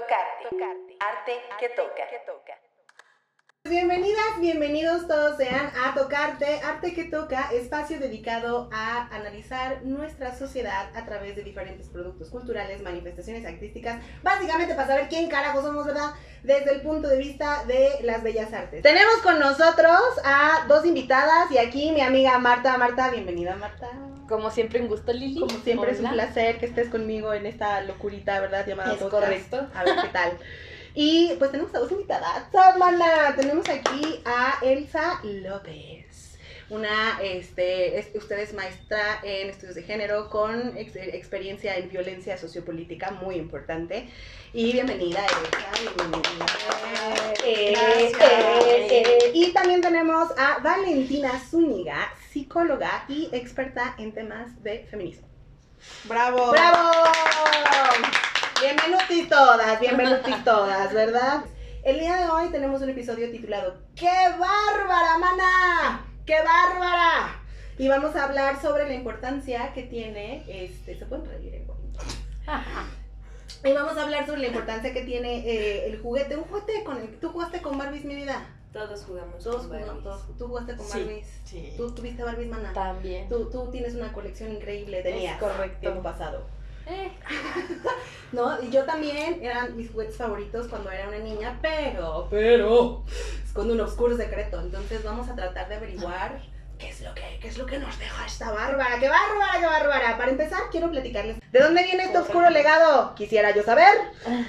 Tocarte. Tocarte. Arte que toca. Bienvenidas, bienvenidos todos sean a Tocarte, Arte que Toca, espacio dedicado a analizar nuestra sociedad a través de diferentes productos culturales, manifestaciones artísticas, básicamente para saber quién carajo somos, ¿verdad? Desde el punto de vista de las bellas artes. Tenemos con nosotros a dos invitadas y aquí mi amiga Marta. Marta, bienvenida Marta. Como siempre, un gusto, Lili. Como siempre es un placer que estés conmigo en esta locurita, ¿verdad? Llamada Es podcast. correcto. A ver qué tal. Y pues tenemos a dos invitadas, mana. Tenemos aquí a Elsa López. Una, este, es- usted es maestra en estudios de género con ex- experiencia en violencia sociopolítica, muy importante. Y bienvenida, Elsa, bienvenida. Eh, eh, eh, y también tenemos a Valentina Zúñiga, psicóloga y experta en temas de feminismo. Bravo. ¡Bravo! Bienvenidas todas, bienvenidas todas, ¿verdad? El día de hoy tenemos un episodio titulado ¡Qué bárbara, mana! ¡Qué bárbara! Y vamos a hablar sobre la importancia que tiene, este, se pueden reír, eh, güey? Y vamos a hablar sobre la importancia que tiene eh, el juguete, un juguete con el, tú jugaste con Barbies, mi vida. Todos jugamos. Todos con jugamos, todos- tú jugaste con Sí. Barbies. Sí. Tú tuviste Barbies, mana. También. Tú, tú tienes una colección increíble, tenías. correcto. Tiempo pasado. Eh, No, y yo también eran mis juguetes favoritos cuando era una niña, pero, pero, esconde un oscuro secreto. Entonces vamos a tratar de averiguar qué es lo que, qué es lo que nos deja esta bárbara, qué bárbara, qué bárbara. Para empezar, quiero platicarles. ¿De dónde viene este oscuro legado? Quisiera yo saber.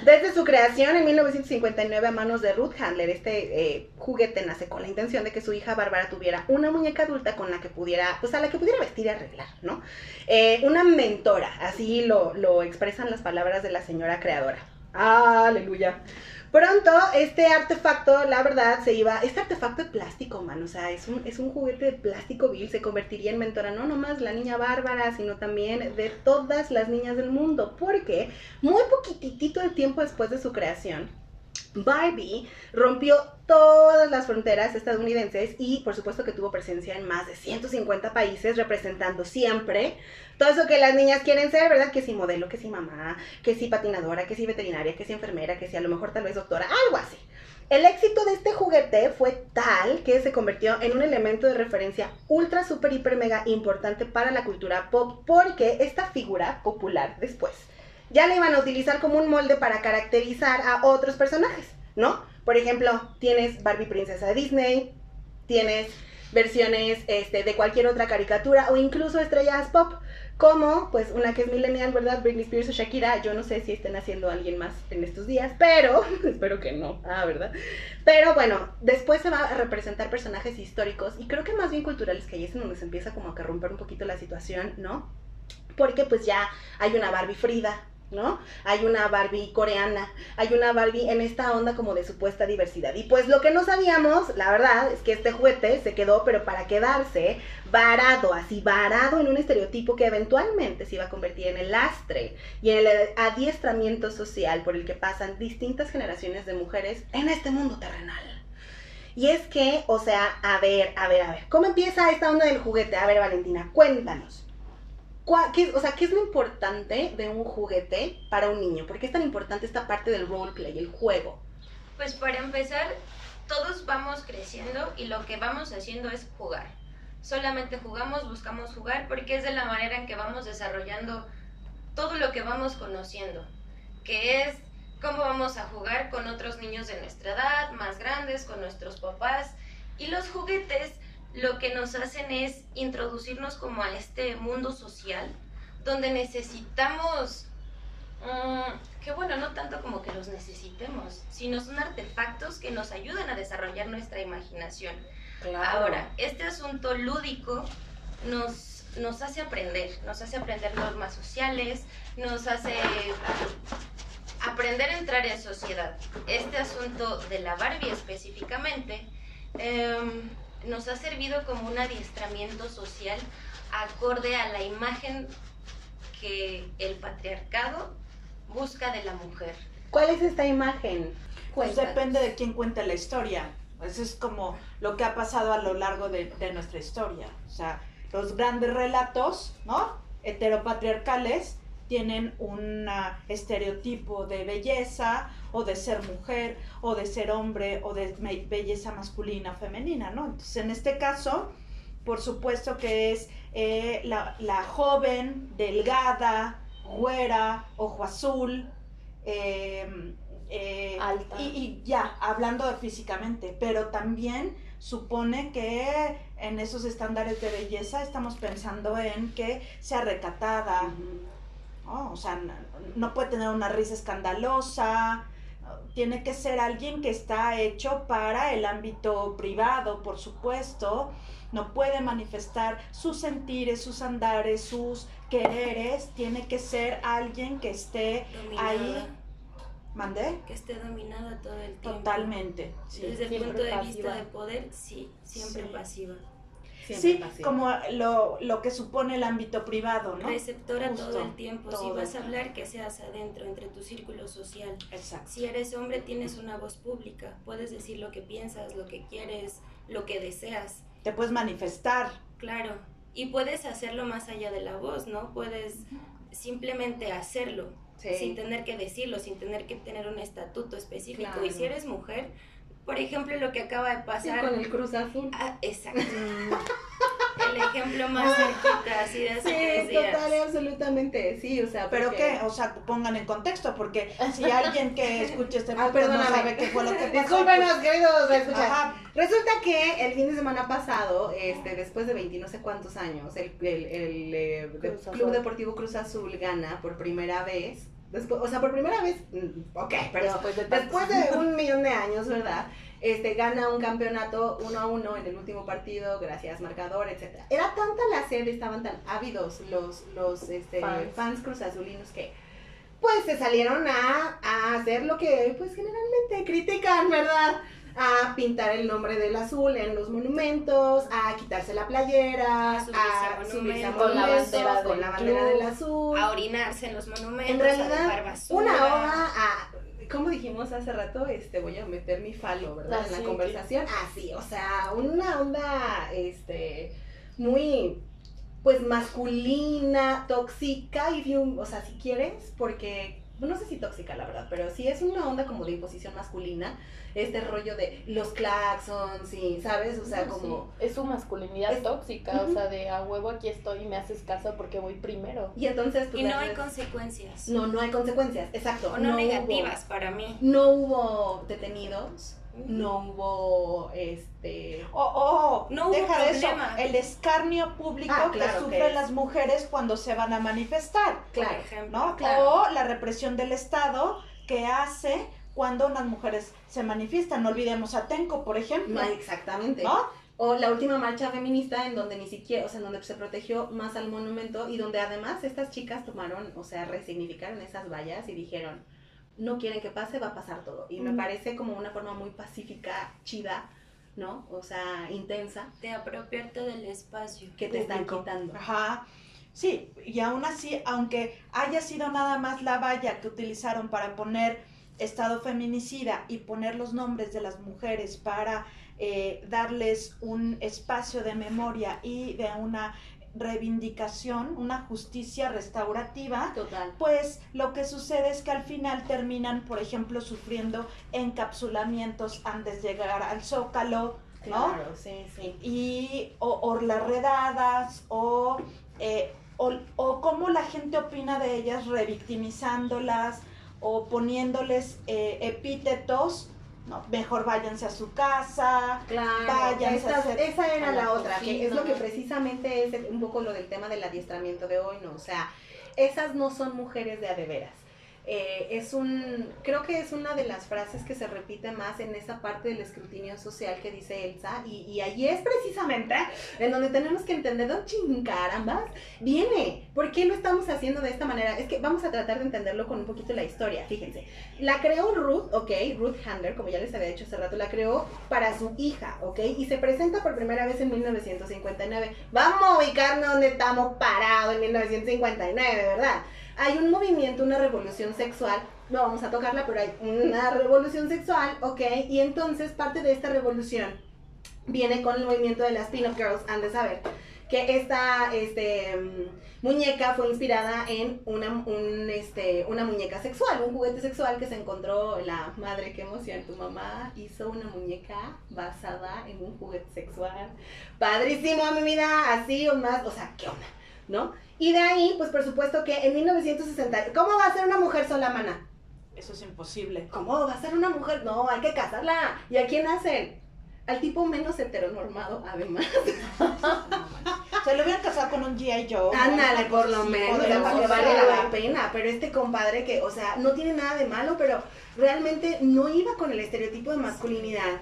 Desde su creación en 1959 a manos de Ruth Handler, este eh, juguete nace con la intención de que su hija Bárbara tuviera una muñeca adulta con la que pudiera, pues a la que pudiera vestir y arreglar, ¿no? Eh, una mentora, así lo, lo expresan las palabras de la señora creadora. Aleluya. Pronto este artefacto, la verdad, se iba, este artefacto de plástico, man, o sea, es un, es un juguete de plástico vil, se convertiría en mentora no nomás la niña bárbara, sino también de todas las niñas del mundo, porque muy poquitito de tiempo después de su creación, Barbie rompió todas las fronteras estadounidenses y por supuesto que tuvo presencia en más de 150 países representando siempre todo eso que las niñas quieren ser, ¿verdad? Que si modelo, que si mamá, que si patinadora, que si veterinaria, que si enfermera, que si a lo mejor tal vez doctora, algo así. El éxito de este juguete fue tal que se convirtió en un elemento de referencia ultra, super, hiper, mega importante para la cultura pop porque esta figura popular después ya la iban a utilizar como un molde para caracterizar a otros personajes, ¿no? Por ejemplo, tienes Barbie Princesa Disney, tienes versiones este, de cualquier otra caricatura o incluso estrellas pop, como pues una que es millennial, ¿verdad? Britney Spears o Shakira. Yo no sé si estén haciendo alguien más en estos días, pero espero que no, ah, ¿verdad? Pero bueno, después se va a representar personajes históricos y creo que más bien culturales, que ahí es en donde se empieza como a que romper un poquito la situación, ¿no? Porque pues ya hay una Barbie Frida, ¿no? Hay una Barbie coreana, hay una Barbie en esta onda como de supuesta diversidad. Y pues lo que no sabíamos, la verdad, es que este juguete se quedó, pero para quedarse varado, así varado en un estereotipo que eventualmente se iba a convertir en el lastre y en el adiestramiento social por el que pasan distintas generaciones de mujeres en este mundo terrenal. Y es que, o sea, a ver, a ver, a ver, ¿cómo empieza esta onda del juguete? A ver, Valentina, cuéntanos. ¿Cuá- qué- o sea, ¿qué es lo importante de un juguete para un niño? ¿Por qué es tan importante esta parte del roleplay, el juego? Pues para empezar, todos vamos creciendo y lo que vamos haciendo es jugar. Solamente jugamos, buscamos jugar porque es de la manera en que vamos desarrollando todo lo que vamos conociendo, que es cómo vamos a jugar con otros niños de nuestra edad, más grandes, con nuestros papás. Y los juguetes lo que nos hacen es introducirnos como a este mundo social donde necesitamos Mm, que bueno, no tanto como que los necesitemos, sino son artefactos que nos ayudan a desarrollar nuestra imaginación. Ahora, este asunto lúdico nos, nos hace aprender, nos hace aprender normas sociales, nos hace aprender a entrar en sociedad. Este asunto de la Barbie específicamente em, nos ha servido como un adiestramiento social acorde a la imagen que el patriarcado busca de la mujer. ¿Cuál es esta imagen? Pues Cuéntanos. depende de quién cuente la historia. Eso es como lo que ha pasado a lo largo de, de nuestra historia. O sea, los grandes relatos, ¿no? Heteropatriarcales tienen un estereotipo de belleza o de ser mujer o de ser hombre o de belleza masculina o femenina, ¿no? Entonces, en este caso, por supuesto que es eh, la, la joven, delgada, güera, ojo azul, eh, eh, Alta. y, y ya, hablando de físicamente, pero también supone que en esos estándares de belleza estamos pensando en que sea recatada, ¿no? O sea, no, no puede tener una risa escandalosa, tiene que ser alguien que está hecho para el ámbito privado, por supuesto, no puede manifestar sus sentires, sus andares, sus quereres, tiene que ser alguien que esté Dominada, ahí, mandé, que esté dominada todo el tiempo. totalmente, sí. Desde el Siempre punto de pasiva. vista de poder, sí, siempre Sí. pasiva. Siempre Sí, pasiva. como lo, lo que supone el ámbito privado, ¿no? Receptora Justo, todo el tiempo. si todo vas a hablar, que seas adentro, entre tu círculo social. Exacto. Si eres hombre, tienes una voz pública. Puedes decir lo que piensas, lo que quieres, lo que deseas. Te puedes manifestar. Claro. Y puedes hacerlo más allá de la voz, ¿no? Puedes simplemente hacerlo. Sí. sin tener que decirlo, sin tener que tener un estatuto específico. Claro. Y si eres mujer, por ejemplo, lo que acaba de Sí, pasar. con el Cruz Azul. Ah, exacto. el ejemplo más cerquita, así de hace tres Sí, días. total absolutamente, sí, o sea, Pero porque- que, o sea, pongan en contexto, porque si alguien que escuche este Ah, podcast no sabe qué fue lo que pasó. Discúlpenos, queridos pues, escuchar. ajá, Resulta que el fin de semana pasado, este, después de 20 no sé cuántos años, el, el, el, eh, de- Cruz Azul. Club Deportivo Cruz Azul gana por primera vez. Después, o sea, por primera vez, mm, ok, pero Después de después de un millón de años, ¿verdad? Este, gana un campeonato uno a uno en el último partido, gracias marcador, etcétera. Era tanta la sed, estaban tan ávidos los, los este, Fans. fans. cruzazulinos que pues se salieron a, a hacer lo que pues generalmente critican, ¿verdad? A pintar el nombre del azul en los monumentos, a quitarse la playera, A subirse a a subirse a monumentos. Con la bandera con del la bandera club. del azul. A orinarse en los monumentos, En a realidad, basura. una oda a, como dijimos hace rato, este, voy a meter mi falo, ¿verdad? en Así la que- conversación. Así, o sea, una onda, este, muy, pues, masculina, tóxica, you- o sea, si quieres, porque, no sé si tóxica, la verdad, pero sí es una onda como de imposición masculina, este rollo de los claxons y, ¿sabes? O sea, No, como... sí, Es su masculinidad Es- tóxica, o sea, de a huevo aquí estoy y me haces caso porque voy primero. Y entonces, pues, Y no hay consecuencias. no, no hay consecuencias, exacto. o no, hubo- negativas para mí. no hubo detenidos, no hubo este O, o No hubo deja de eso, el escarnio público Ah, que sufren que- las mujeres cuando se van a manifestar, Por claro ejemplo. ¿no? Claro. O la represión del Estado que hace cuando unas mujeres se manifiestan. No olvidemos a Tenco, por ejemplo. no, exactamente ¿No? o la última marcha feminista en donde ni siquiera o sea en donde se protegió más al monumento y donde además estas chicas tomaron o sea resignificaron esas vallas y dijeron no quieren que pase va a pasar todo. Y me parece como una forma muy pacífica chida no o sea intensa. De apropiarte del espacio. que te están quitando. Ajá. Sí, y aún así, aunque haya sido nada más la valla que utilizaron para poner estado feminicida y poner los nombres de las mujeres para eh, darles un espacio de memoria y de una reivindicación, una justicia restaurativa, total pues lo que sucede es que al final terminan, por ejemplo, sufriendo encapsulamientos antes de llegar al zócalo, ¿no? claro sí sí y o, o las redadas o, eh, o, o cómo la gente opina de ellas revictimizándolas o poniéndoles eh, epítetos no, mejor váyanse a su casa Claro, Váyanse estas- a hacer esa era a la, la otra, que es lo que precisamente es un poco lo del tema del adiestramiento de hoy, ¿no? O sea, esas no son mujeres de a de veras. Eh, es un, creo que es una de las frases que se repite más en esa parte del escrutinio social que dice Elsa, y, y ahí es precisamente en donde tenemos que entender, ¿dónde carambas viene? ¿Por qué lo estamos haciendo de esta manera? Es que vamos a tratar de entenderlo con un poquito la historia, fíjense. La creó Ruth, ok, Ruth Handler, como ya les había dicho hace rato, la creó para su hija, ok, y se presenta por primera vez en 1959. Vamos a ubicarnos donde estamos parados en 1959, ¿verdad? Hay un movimiento, una revolución sexual, no vamos a tocarla, pero hay una revolución sexual, ok, y entonces parte de esta revolución viene con el movimiento de las Pin-Up Girls, han de saber, que esta este, muñeca fue inspirada en una, un, este, una muñeca sexual, un juguete sexual que se encontró la madre, qué emoción, tu mamá hizo una muñeca basada en un juguete sexual. Padrísimo, mi vida, así o más, o sea, ¿qué onda? ¿No? Y de ahí, pues por supuesto que en 1960, ¿cómo va a ser una mujer sola, mana? Eso es imposible. ¿Cómo va a ser una mujer? No, hay que casarla. ¿Y a quién hacen? Al tipo menos heteronormado, además. Se lo hubieran casado con un G.I. Joe. Ándale, por lo menos, para que valga la pena. Pero este compadre que, o sea, no tiene nada de malo, pero realmente no iba con el estereotipo de masculinidad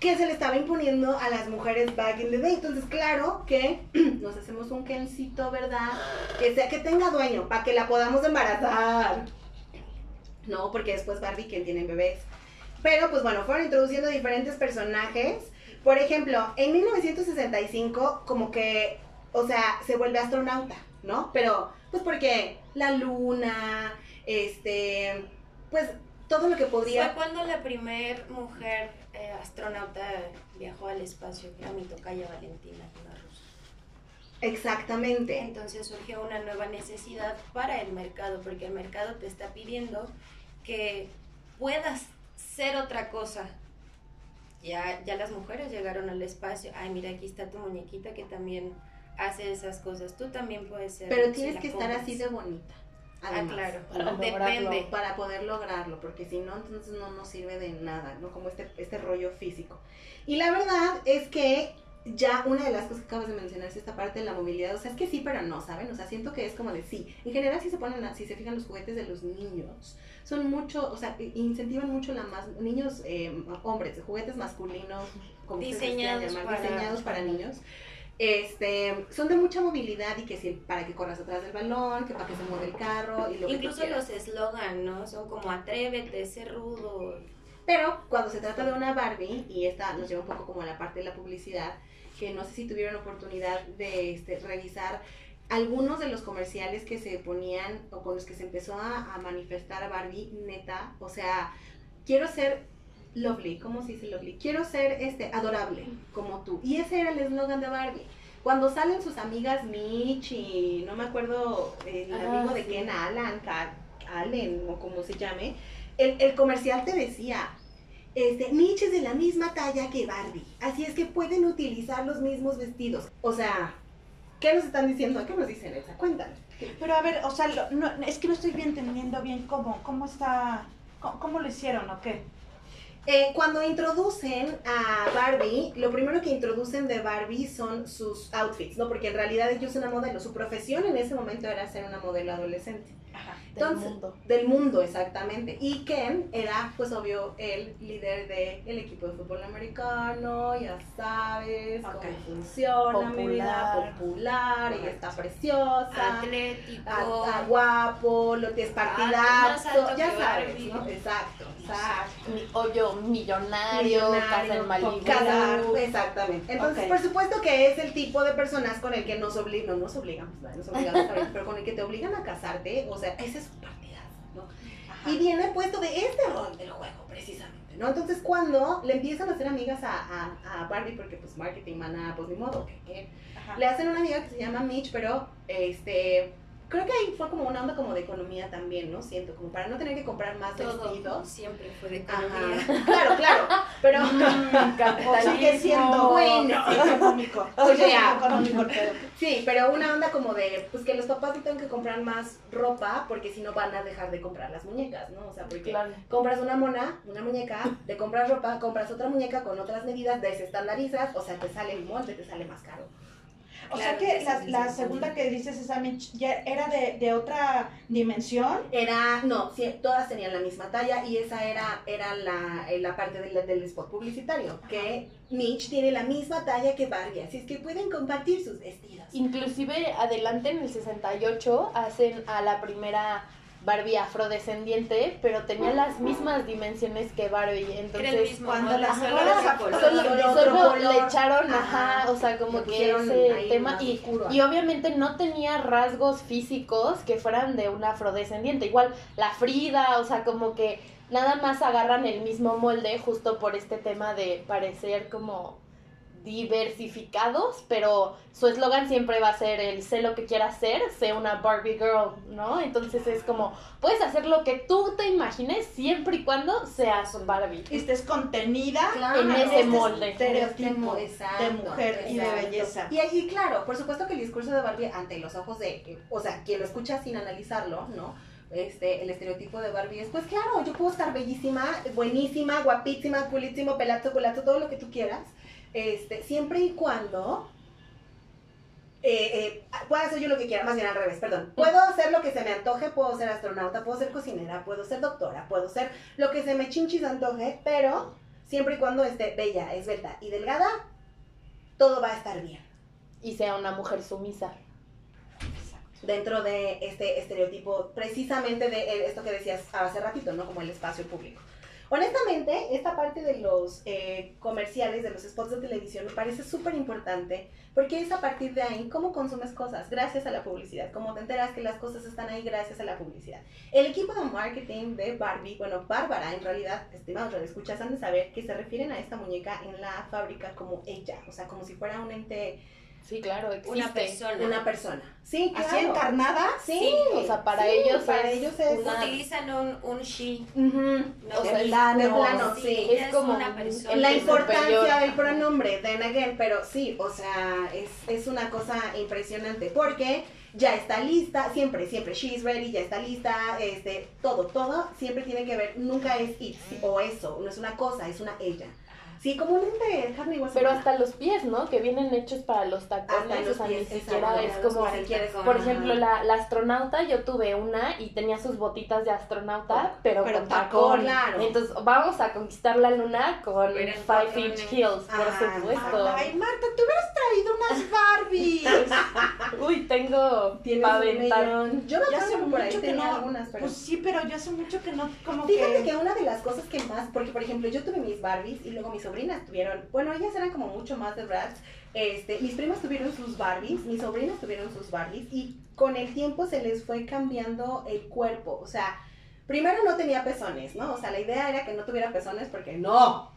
que se le estaba imponiendo a las mujeres back in the day. Entonces, claro que nos hacemos un kencito, ¿verdad? Que sea que tenga dueño, para que la podamos embarazar. No, porque después Barbie quien tiene bebés. Pero pues bueno, fueron introduciendo diferentes personajes. Por ejemplo, en 1965 como que, o sea, se vuelve astronauta, ¿no? Pero pues porque la luna, este, pues todo lo que Fue podría... cuando la primer mujer eh, astronauta viajó al espacio, que era mi tocaya Valentina, una rusa. Exactamente. Entonces surgió una nueva necesidad para el mercado, porque el mercado te está pidiendo que puedas ser otra cosa. Ya, ya las mujeres llegaron al espacio. Ay, mira, aquí está tu muñequita que también hace esas cosas. Tú también puedes ser. Pero tienes que estar así de bonita. Ah, claro. Para. Depende. para poder lograrlo, porque si no, entonces no nos sirve de nada, ¿no? Como este, este rollo físico. Y la verdad es que ya una de las cosas que acabas de mencionar es esta parte de la movilidad, o sea, es que sí, pero no, ¿saben? O sea, siento que es como de sí. En general, si se ponen, a- si se fijan los juguetes de los niños, son mucho, o sea, incentivan mucho la más, niños, eh, hombres, juguetes masculinos, como Diseñados llamar, para- diseñados para niños. Este, son de mucha movilidad y que si para que corras atrás del balón, que para que se mueva el carro y lo Incluso los eslogan, ¿no? Son como atrévete, sé rudo. Pero cuando se trata de una Barbie, y esta nos lleva un poco como a la parte de la publicidad, que no sé si tuvieron oportunidad de este, revisar algunos de los comerciales que se ponían o con los que se empezó a, a manifestar a Barbie, neta, o sea, quiero ser lovely, ¿cómo se dice lovely? Quiero ser este, adorable, como tú. Y ese era el eslogan de Barbie. Cuando salen sus amigas Mitch y no me acuerdo el Ah, amigo de. Ken, Alan, Allen o como se llame, el, el comercial te decía, este, Mitch es de la misma talla que Barbie, así es que pueden utilizar los mismos vestidos. O sea, ¿qué nos están diciendo? ¿Qué nos dicen, Elsa? Cuéntanos. Pero a ver, o sea, lo- no, es que no estoy bien entendiendo bien cómo, cómo está, cómo, cómo lo hicieron o qué. Eh, cuando introducen a Barbie, lo primero que introducen de Barbie son sus outfits, ¿no? Porque en realidad ella es una modelo, su profesión en ese momento era ser una modelo adolescente. Ajá. Del mundo. Del mundo, exactamente. Y Ken era, pues obvio, el líder del equipo de fútbol americano, ya sabes cómo funciona, mi vida, Popular. popular, ella está preciosa. Atlético. a- a guapo, lo que es partidazo, ya sabes. ¿no? Exacto, exacto. Mi- Obvio, millonario, casa en Malibu. Exactamente. Entonces, por supuesto que es el tipo de personas con el que nos obligan, no nos obligamos, ¿verdad? nos obligamos a pero con el que te obligan a casarte, o sea, ese es su partidazo, ¿no? Ajá. Y viene puesto de este rol del juego, precisamente, ¿no? Entonces, cuando le empiezan a hacer amigas a, a, a Barbie, porque pues marketing, mana, pues ni modo, Ajá. le hacen una amiga que se llama Mitch, pero este creo que ahí fue como una onda como de economía también, ¿no? Siento, como para no tener que comprar más Todo vestidos. siempre fue de economía. Ajá. Claro, claro. Pero O sigue siendo Bueno. económico. O sea. económico el pedo. sí, pero una onda como de pues que los papás no tengan que comprar más ropa porque si no van a dejar de comprar las muñecas, ¿no? O sea, porque Claro. compras una mona, una muñeca, te compras ropa, compras otra muñeca con otras medidas, desestandarizas, o sea, te sale el molde, te sale más caro. O Claro sea que la, sí, la sí, sí. segunda que dices, esa Mitch, ya era de, de otra dimensión. Era, no, sí, todas tenían la misma talla y esa era, era la, eh, la parte del, del spot publicitario, que Mitch tiene la misma talla que Barbie, así es que pueden compartir sus vestidos. Inclusive adelante en el 68 hacen a la primera Barbie afrodescendiente, pero tenía las mismas dimensiones que Barbie. Entonces, mismo cuando las solo solo, Solo le echaron, Ajá. ajá, o sea, como que ese tema y, y obviamente no tenía rasgos físicos que fueran de una afrodescendiente. Igual la Frida, o sea, como que nada más agarran el mismo molde justo por este tema de parecer como diversificados, pero su eslogan siempre va a ser el sé lo que quieras ser, sé una Barbie girl, ¿no? Entonces es como, puedes hacer lo que tú te imagines siempre y cuando seas Barbie. Y estés contenida Claro. En ese este molde. estereotipo Exacto, de mujer y de belleza. Y ahí, claro, por supuesto que el discurso de Barbie ante los ojos de, o sea, quien lo escucha sin analizarlo, ¿no? Este, el estereotipo de Barbie es, pues claro, yo puedo estar bellísima, buenísima, guapísima, culísimo, pelazo, culazo, todo lo que tú quieras, este, siempre y cuando eh, eh, pueda hacer yo lo que quiera, más bien al revés, perdón. Puedo hacer lo que se me antoje, puedo ser astronauta, puedo ser cocinera, puedo ser doctora, puedo ser lo que se me chinchis antoje, pero siempre y cuando esté bella, esbelta y delgada, todo va a estar bien. Y sea una mujer sumisa. dentro de este estereotipo, precisamente de eh, esto que decías hace ratito, ¿no? Como el espacio público. Honestamente, esta parte de los eh, comerciales, de los spots de televisión, me parece súper importante, porque es a partir de ahí cómo consumes cosas, gracias a la publicidad, cómo te enteras que las cosas están ahí gracias a la publicidad. El equipo de marketing de Barbie, bueno, Bárbara, en realidad, estimados escuchas han de saber que se refieren a esta muñeca en la fábrica como ella, o sea, como si fuera un ente, Sí, claro, existe. Una persona. una persona. Sí, claro. Así encarnada. Sí, Sí, o sea, para sí, ellos para es ellos es una- Utilizan un, un she. Ujú. ¿no? O sea, De es- plano, de plano, sí. es es como una un- persona. La el importancia superior. del pronombre, then again, pero sí, o sea, es, es una cosa impresionante porque ya está lista, siempre, siempre, she's ready, ya está lista, este, todo, todo siempre tiene que ver, nunca es it o eso, no es una cosa, es una ella. Sí, como un ente carne y hueso. Pero hasta los pies, ¿no? Que vienen hechos para los tacones. Hasta o los sea, pies, ni siquiera exacto, es como. Por ejemplo, la, la astronauta, yo tuve una y tenía sus botitas de astronauta, pero, pero con tacón, tacón. claro. Entonces, vamos a conquistar la luna con Pero en 5 tacones. inch heels, por supuesto. Ay, Marta, te hubieras traído unas Barbies. Uy, tengo Tienes un. Yo me hace ahí mucho que no. algunas, pero... Pues sí, pero yo hace mucho que no, como Fíjate que... que una de las cosas que más, porque por ejemplo yo tuve mis Barbies y luego mis tuvieron, bueno, ellas eran como mucho más de Bratz, este, mis primas tuvieron sus Barbies, mis sobrinas tuvieron sus Barbies y con el tiempo se les fue cambiando el cuerpo, o sea, primero no tenía pezones, ¿no? O sea, la idea era que no tuviera pezones porque no,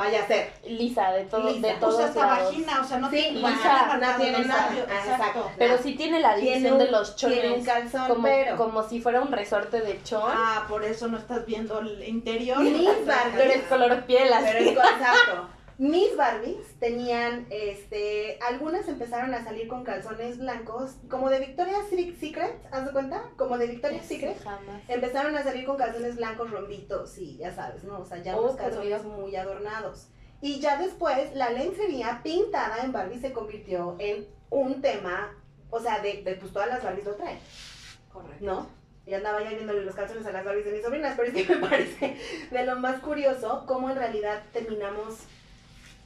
vaya a ser. Lisa, de, todo, Lisa. de todos Usa hasta lados. vagina, o sea, no Sí, tiene lisa, no tiene lisa, nada. exacto. Exacto. Pero sí tiene la división de los chones. Tiene un calzón, como, pero... como si fuera un resorte de chon. Ah, por eso no estás viendo el interior. Barbies. pero es color piel así. Pero es exacto. Mis Barbies tenían, este, algunas empezaron a salir con calzones blancos, como de Victoria's Secret, ¿haz de cuenta? Como de Victoria's Secret. Jamás. Empezaron a salir con calzones blancos rombitos, y ya sabes, ¿no? O sea, ya Oh, unos calzones muy adornados. Y ya después, la lencería pintada en Barbie se convirtió en un tema, o sea, de, de pues todas las Barbies lo traen. Correcto. ¿no? Y andaba ya viéndole los calzones a las Barbies de mis sobrinas, pero es que me parece de lo más curioso cómo en realidad terminamos.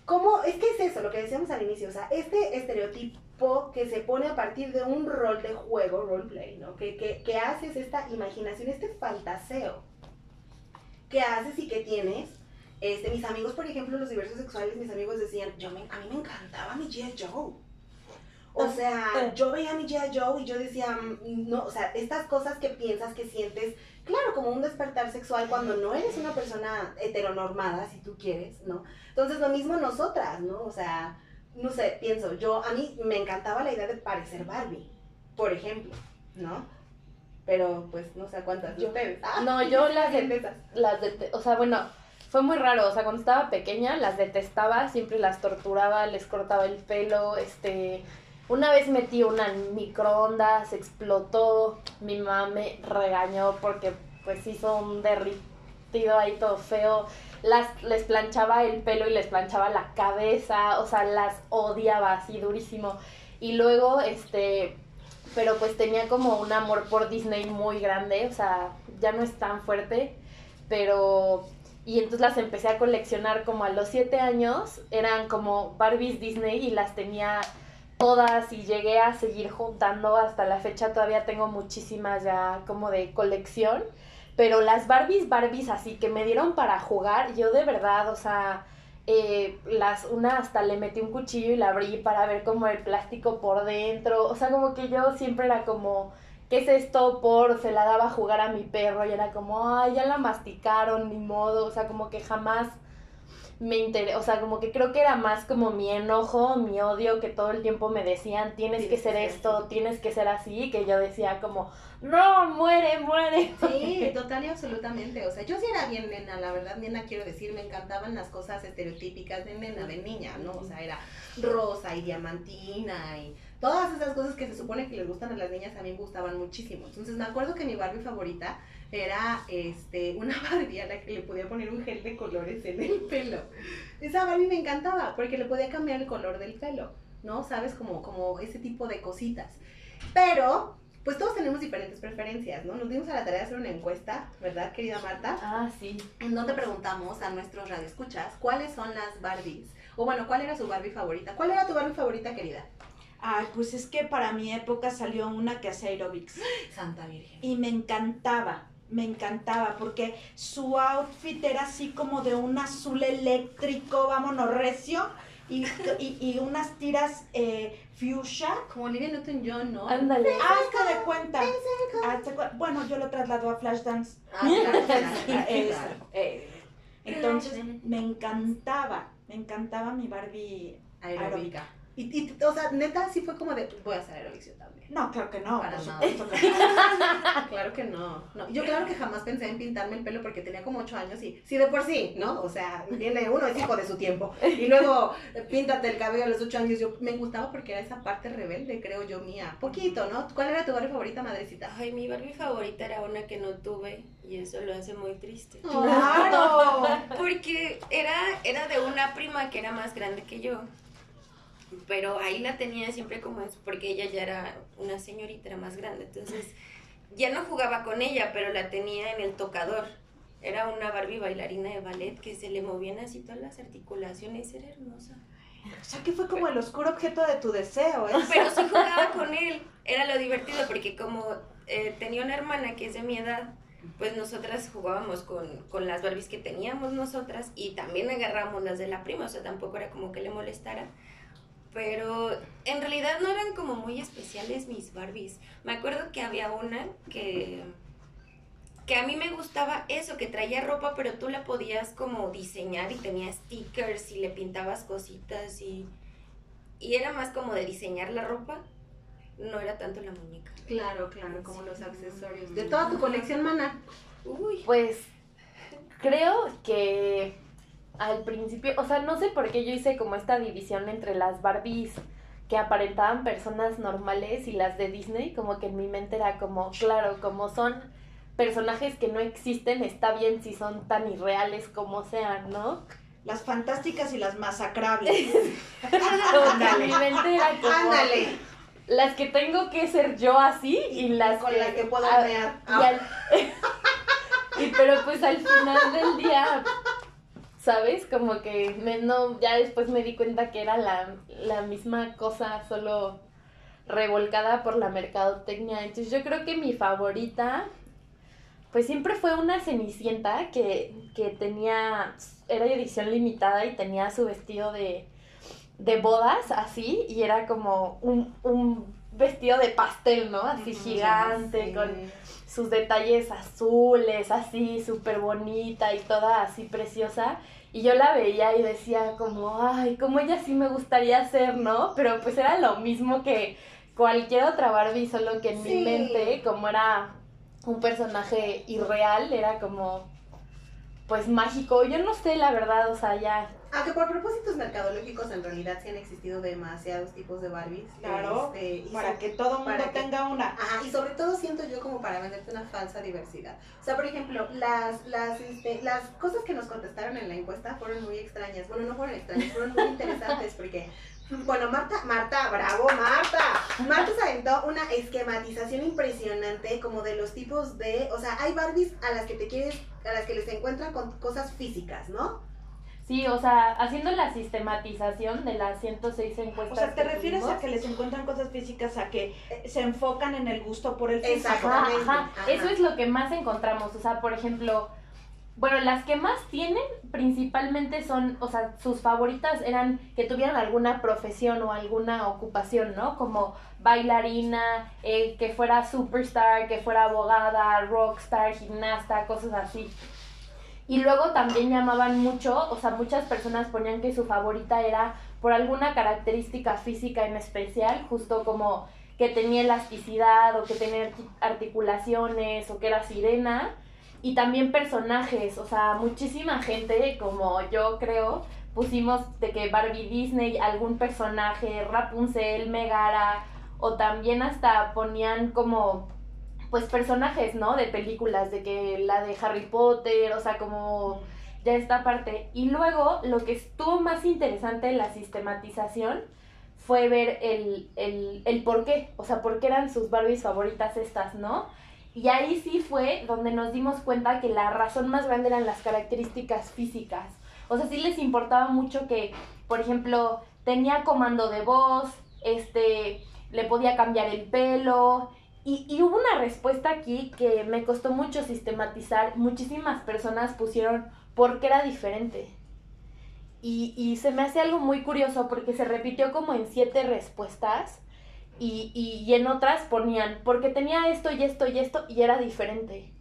¿Cómo? Es que es eso, lo que decíamos al inicio, o sea, este estereotipo que se pone a partir de un rol de juego, roleplay, ¿no? Que, que, que haces esta imaginación, este fantaseo que haces y que tienes. Este, mis amigos, por ejemplo, los diversos sexuales, mis amigos decían, yo me, a mí me encantaba mi G.I. Joe. O sea, yo veía a mi G.I. Joe y yo decía, mm, no, o sea, estas cosas que piensas, que sientes, claro, como un despertar sexual cuando no eres una persona heteronormada, si tú quieres, ¿no? Entonces, lo mismo nosotras, ¿no? O sea, no sé, pienso, yo, a mí me encantaba la idea de parecer Barbie, por ejemplo, ¿no? Pero, pues, no sé cuántas de Yo- ustedes. Ah, no, yo las de- de las dete- o sea, bueno, fue muy raro, o sea, cuando estaba pequeña las detestaba, siempre las torturaba, les cortaba el pelo, este, una vez metí una microondas, explotó, mi mamá me regañó porque pues hizo un derritido ahí todo feo, las, les planchaba el pelo y les planchaba la cabeza, o sea, las odiaba así durísimo, y luego, este, pero pues tenía como un amor por Disney muy grande, o sea, ya no es tan fuerte, pero y entonces las empecé a coleccionar como a los siete años, eran como Barbies Disney y las tenía todas y llegué a seguir juntando. Hasta la fecha, todavía tengo muchísimas ya como de colección, pero las Barbies, Barbies así que me dieron para jugar, yo de verdad, o sea, eh, las, una hasta le metí un cuchillo y la abrí para ver como el plástico por dentro, o sea, como que yo siempre era como, ¿qué es esto? Por, se la daba a jugar a mi perro y era como, ay, ya la masticaron, ni modo, o sea, como que jamás, me interesa, o sea, como que creo que era más como mi enojo, mi odio, que todo el tiempo me decían, tienes que ser que esto, así". tienes que ser así, que yo decía como, no, muere, muere. Sí, total y absolutamente. O sea, yo sí era bien nena, la verdad, nena quiero decir, me encantaban las cosas estereotípicas de nena, de niña, ¿no? O sea, era rosa y diamantina y todas esas cosas que se supone que les gustan a las niñas a mí me gustaban muchísimo. Entonces me acuerdo que mi Barbie favorita era este una Barbie a la que le podía poner un gel de colores en el pelo. Esa Barbie me encantaba porque le podía cambiar el color del pelo, ¿no? Sabes, como, como ese tipo de cositas. Pero, pues todos tenemos diferentes preferencias, ¿no? Nos dimos a la tarea de hacer una encuesta, ¿verdad, querida Marta? Ah, sí. En donde preguntamos a nuestros radioescuchas cuáles son las Barbies. O bueno, ¿cuál era su Barbie favorita? ¿Cuál era tu Barbie favorita, querida? Ay, pues es que para mi época salió una que hacía aerobics. Santa Virgen. Y me encantaba, me encantaba, porque su outfit era así como de un azul eléctrico, vámonos, recio, y, y, y unas tiras eh, fuchsia. Como Olivia Newton-John, ¿no? Ándale. Hazte de cuenta. hazte cu- bueno, yo lo traslado a Flashdance. Ah, Ah, eh, entonces, me encantaba, me encantaba mi Barbie Aeróbica. Y, y, o sea, neta, sí fue como de, voy a hacer aeróbics yo también. No, claro que no, Para nada. supuesto que no. Claro que no. no. Yo claro que jamás pensé en pintarme el pelo porque tenía como ocho años y sí de por sí, ¿no? O sea, viene uno es hijo de su tiempo. Y luego píntate el cabello a los ocho años. Yo me gustaba porque era esa parte rebelde, creo yo, mía. Poquito, ¿no? ¿Cuál era tu Barbie favorita, madrecita? Ay, mi Barbie favorita era una que no tuve y eso lo hace muy triste. Claro. Porque era, era de una prima que era más grande que yo. Pero ahí la tenía siempre como es, porque ella ya era una señorita, era más grande. Entonces, ya no jugaba con ella, pero la tenía en el tocador. Era una Barbie bailarina de ballet que se le movían así todas las articulaciones, era hermosa. O sea, que fue como el oscuro objeto de tu deseo, ¿eh? Pero sí jugaba con él, era lo divertido, porque como eh, tenía una hermana que es de mi edad, pues nosotras jugábamos con, con las Barbies que teníamos nosotras y también agarramos las de la prima, o sea, tampoco era como que le molestara. Pero en realidad no eran como muy especiales mis Barbies. Me acuerdo que había una que, que a mí me gustaba eso, que traía ropa, pero tú la podías como diseñar y tenía stickers y le pintabas cositas y, y era más como de diseñar la ropa, no era tanto la muñeca. Claro, claro, como los accesorios. De toda tu colección, mana. Uy, Pues creo que al principio, o sea, no sé por qué yo hice como esta división entre las Barbies que aparentaban personas normales y las de Disney, como que en mi mente era como, claro, como son personajes que no existen, está bien si son tan irreales como sean, ¿no? Las fantásticas y las masacrables. Como que en mi mente era como Ándale. las que tengo que ser yo así y las Con la que puedo y al- y pero pues al final del día ¿sabes? Como que me, no, ya después me di cuenta que era la, la misma cosa, solo revolcada por la mercadotecnia. Entonces yo creo que mi favorita, pues siempre fue una cenicienta que, que tenía, era edición limitada y tenía su vestido de, de bodas así, y era como un, un vestido de pastel, ¿no? Así gigante, con sus detalles azules, así súper bonita y toda así preciosa. Y yo la veía y decía como, ay, como ella sí me gustaría ser, ¿no? Pero pues era lo mismo que cualquier otra Barbie, solo que en Sí. mi mente, como era un personaje irreal, era como, pues mágico. Yo no sé, la verdad, o sea, ya... Aunque por propósitos mercadológicos en realidad sí han existido demasiados tipos de Barbies. Claro, Este, y Para so- que todo mundo para que- tenga una. Ajá, y sobre todo siento yo como para venderte una falsa diversidad. O sea, por ejemplo, las, las, este, las cosas que nos contestaron en la encuesta fueron muy extrañas. Bueno, no fueron extrañas, fueron muy interesantes porque, bueno, Marta, Marta, bravo, Marta. Marta se aventó una esquematización impresionante como de los tipos de, o sea, hay Barbies a las que te quieres, a las que les encuentran con cosas físicas, ¿no? Sí, o sea, haciendo la sistematización de las 106 encuestas. O sea, ¿te que refieres tuvimos. a que les encuentran cosas físicas, a que se enfocan en el gusto por el físico? Ajá. Eso es lo que más encontramos. O sea, por ejemplo, bueno, las que más tienen principalmente son, o sea, sus favoritas eran que tuvieran alguna profesión o alguna ocupación, ¿no? Como bailarina, eh, que fuera superstar, que fuera abogada, rockstar, gimnasta, cosas así. Y luego también llamaban mucho, o sea, muchas personas ponían que su favorita era por alguna característica física en especial, justo como que tenía elasticidad o que tenía articulaciones o que era sirena. Y también personajes, o sea, muchísima gente, como yo creo, pusimos de que Barbie Disney, algún personaje, Rapunzel, Megara, o también hasta ponían como pues personajes, ¿no? De películas, de que la de Harry Potter, o sea, como ya esta parte. Y luego lo que estuvo más interesante en la sistematización fue ver el, el, el por qué, o sea, por qué eran sus Barbies favoritas estas, ¿no? Y ahí sí fue donde nos dimos cuenta que la razón más grande eran las características físicas. O sea, sí les importaba mucho que, por ejemplo, tenía comando de voz, este, le podía cambiar el pelo, y, hubo una respuesta aquí que me costó mucho sistematizar. Muchísimas personas pusieron por qué era diferente. Y, y, se me hace algo muy curioso porque se repitió como en siete respuestas y, y, y en otras ponían porque tenía esto y esto y esto y era diferente.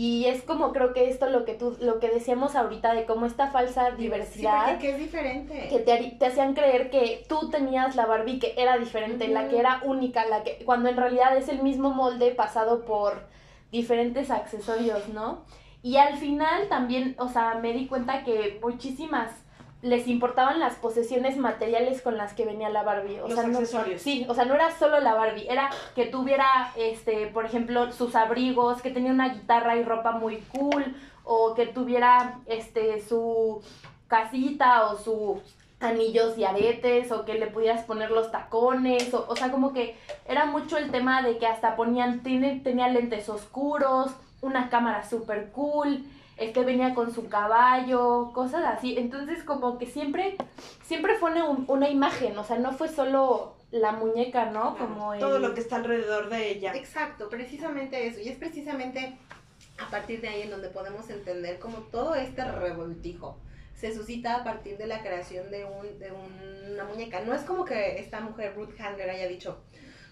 Y es como creo que esto lo que tú, lo que decíamos ahorita de cómo esta falsa diversidad. Sí, que es diferente. Que te, te, hacían creer que tú tenías la Barbie que era diferente, la que era única, la que, cuando en realidad es el mismo molde pasado por diferentes accesorios, ¿no? Y al final también, o sea, me di cuenta que muchísimas les importaban las posesiones materiales con las que venía la Barbie. O Los accesorios. sí, o sea, no era solo la Barbie, era que tuviera, este, por ejemplo, sus abrigos, que tenía una guitarra y ropa muy cool, o que tuviera, este, su casita o sus anillos y aretes, o que le pudieras poner los tacones, o, o sea, como que era mucho el tema de que hasta ponían, tiene, tenía lentes oscuros, una cámara super cool, este venía con su caballo, cosas así. Entonces como que siempre, siempre fue una, imagen, o sea, no fue solo la muñeca, ¿no? Como Todo lo que está alrededor de ella. Exacto, precisamente eso. Y es precisamente a partir de ahí en donde podemos entender como todo este revoltijo se suscita a partir de la creación de, un, de una muñeca. No es como que esta mujer, Ruth Handler, haya dicho,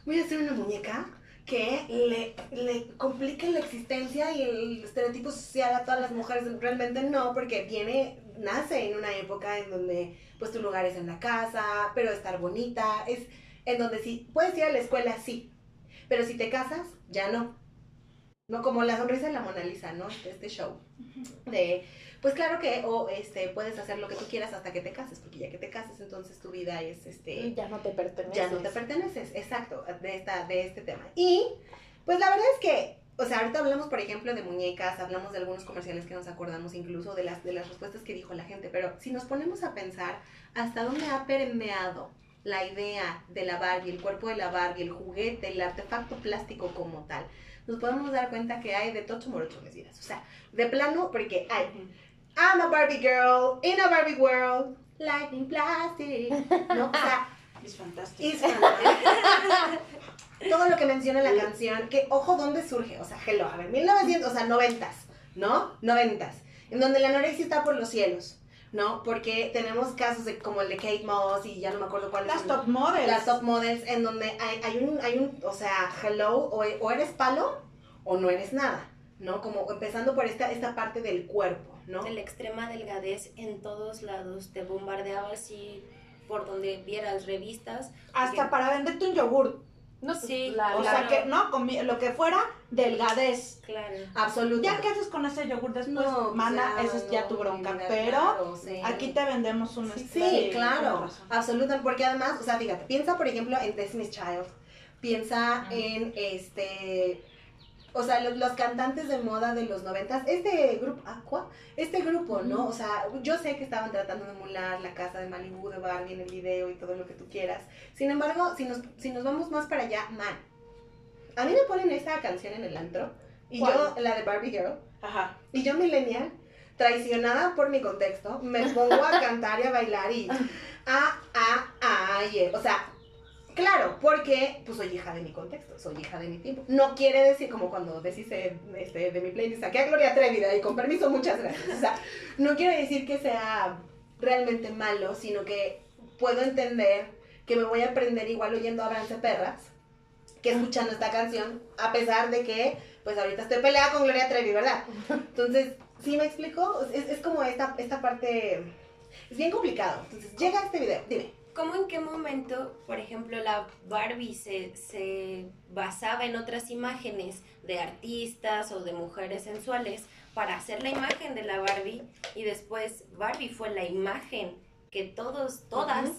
voy a hacer una muñeca que le, le compliquen la existencia y el estereotipo social a todas las mujeres. Realmente no, porque viene, nace en una época en donde pues tu lugar es en la casa, pero estar bonita, es en donde sí, puedes ir a la escuela, sí, pero si te casas, ya no. No como la sonrisa de la Mona Lisa, ¿no? Este, este show de pues claro que o este puedes hacer lo que tú quieras hasta que te cases, porque ya que te cases entonces tu vida es este ya no te perteneces. Ya no te perteneces, exacto, de esta de este tema. Y pues la verdad es que o sea, ahorita hablamos, por ejemplo, de muñecas, hablamos de algunos comerciales que nos acordamos incluso de las, de las respuestas que dijo la gente, pero si nos ponemos a pensar hasta dónde ha permeado la idea de la Barbie, el cuerpo de la Barbie, el juguete, el artefacto plástico como tal, nos podemos dar cuenta que hay de tocho morocho mesidas. O sea, de plano, porque hay I'm a Barbie girl in a Barbie world, lightning plastic. ¿No? O sea, es fantástico. Es fantástico. Todo lo que menciona la canción, que ojo, ¿dónde surge? O sea, hello, a ver, 1900, o sea, noventas, ¿no? Noventas, en donde la anorexia está por los cielos. ¿no? Porque tenemos casos de, como el de Kate Moss y ya no me acuerdo cuál Las top models. Las top models en donde hay, hay, un, hay un, o sea, hello, o, o, eres palo o no eres nada, ¿no? Como empezando por esta, esta parte del cuerpo, ¿no? De la extrema delgadez en todos lados, te bombardeaba así por donde vieras revistas. Hasta para venderte un yogur. No, sí, o sea que, ¿no? lo que fuera, delgadez. Claro. Absolutamente. Ya, ¿qué haces con ese yogur después? No, Mana, esa es ya tu bronca. pero aquí te vendemos un Sí, sí claro. Absolutamente. Porque además, o sea, fíjate, piensa, por ejemplo, en Destiny's Child. Piensa en este o sea, los, cantantes de moda de los noventas, este grupo, Aqua, este grupo, ¿no? O sea, yo sé que estaban tratando de emular la casa de Malibu de Barbie en el video y todo lo que tú quieras. Sin embargo, si nos, si nos vamos más para allá, man, a mí me ponen esta canción en el antro, y yo, la de Barbie Girl, Ajá. y yo millennial, traicionada por mi contexto, me pongo a cantar y a bailar y, ah, ah, ah, yeah. o sea, Claro, porque pues soy hija de mi contexto, soy hija de mi tiempo. No quiere decir, como cuando decís este, de mi playlist, saqué a Gloria Trevida y con permiso, muchas gracias. No quiere decir que sea realmente malo, sino que puedo entender que me voy a aprender igual oyendo a Brance Perras que escuchando esta canción, a pesar de que, pues ahorita estoy peleada con Gloria Trevi, ¿verdad? Entonces, ¿Sí me explico? Es, es como esta, esta parte... Es bien complicado. Entonces, llega este video. Dime. ¿Cómo en qué momento, por ejemplo, la Barbie se, se basaba en otras imágenes de artistas o de mujeres sensuales para hacer la imagen de la Barbie y después Barbie fue la imagen que todos, todas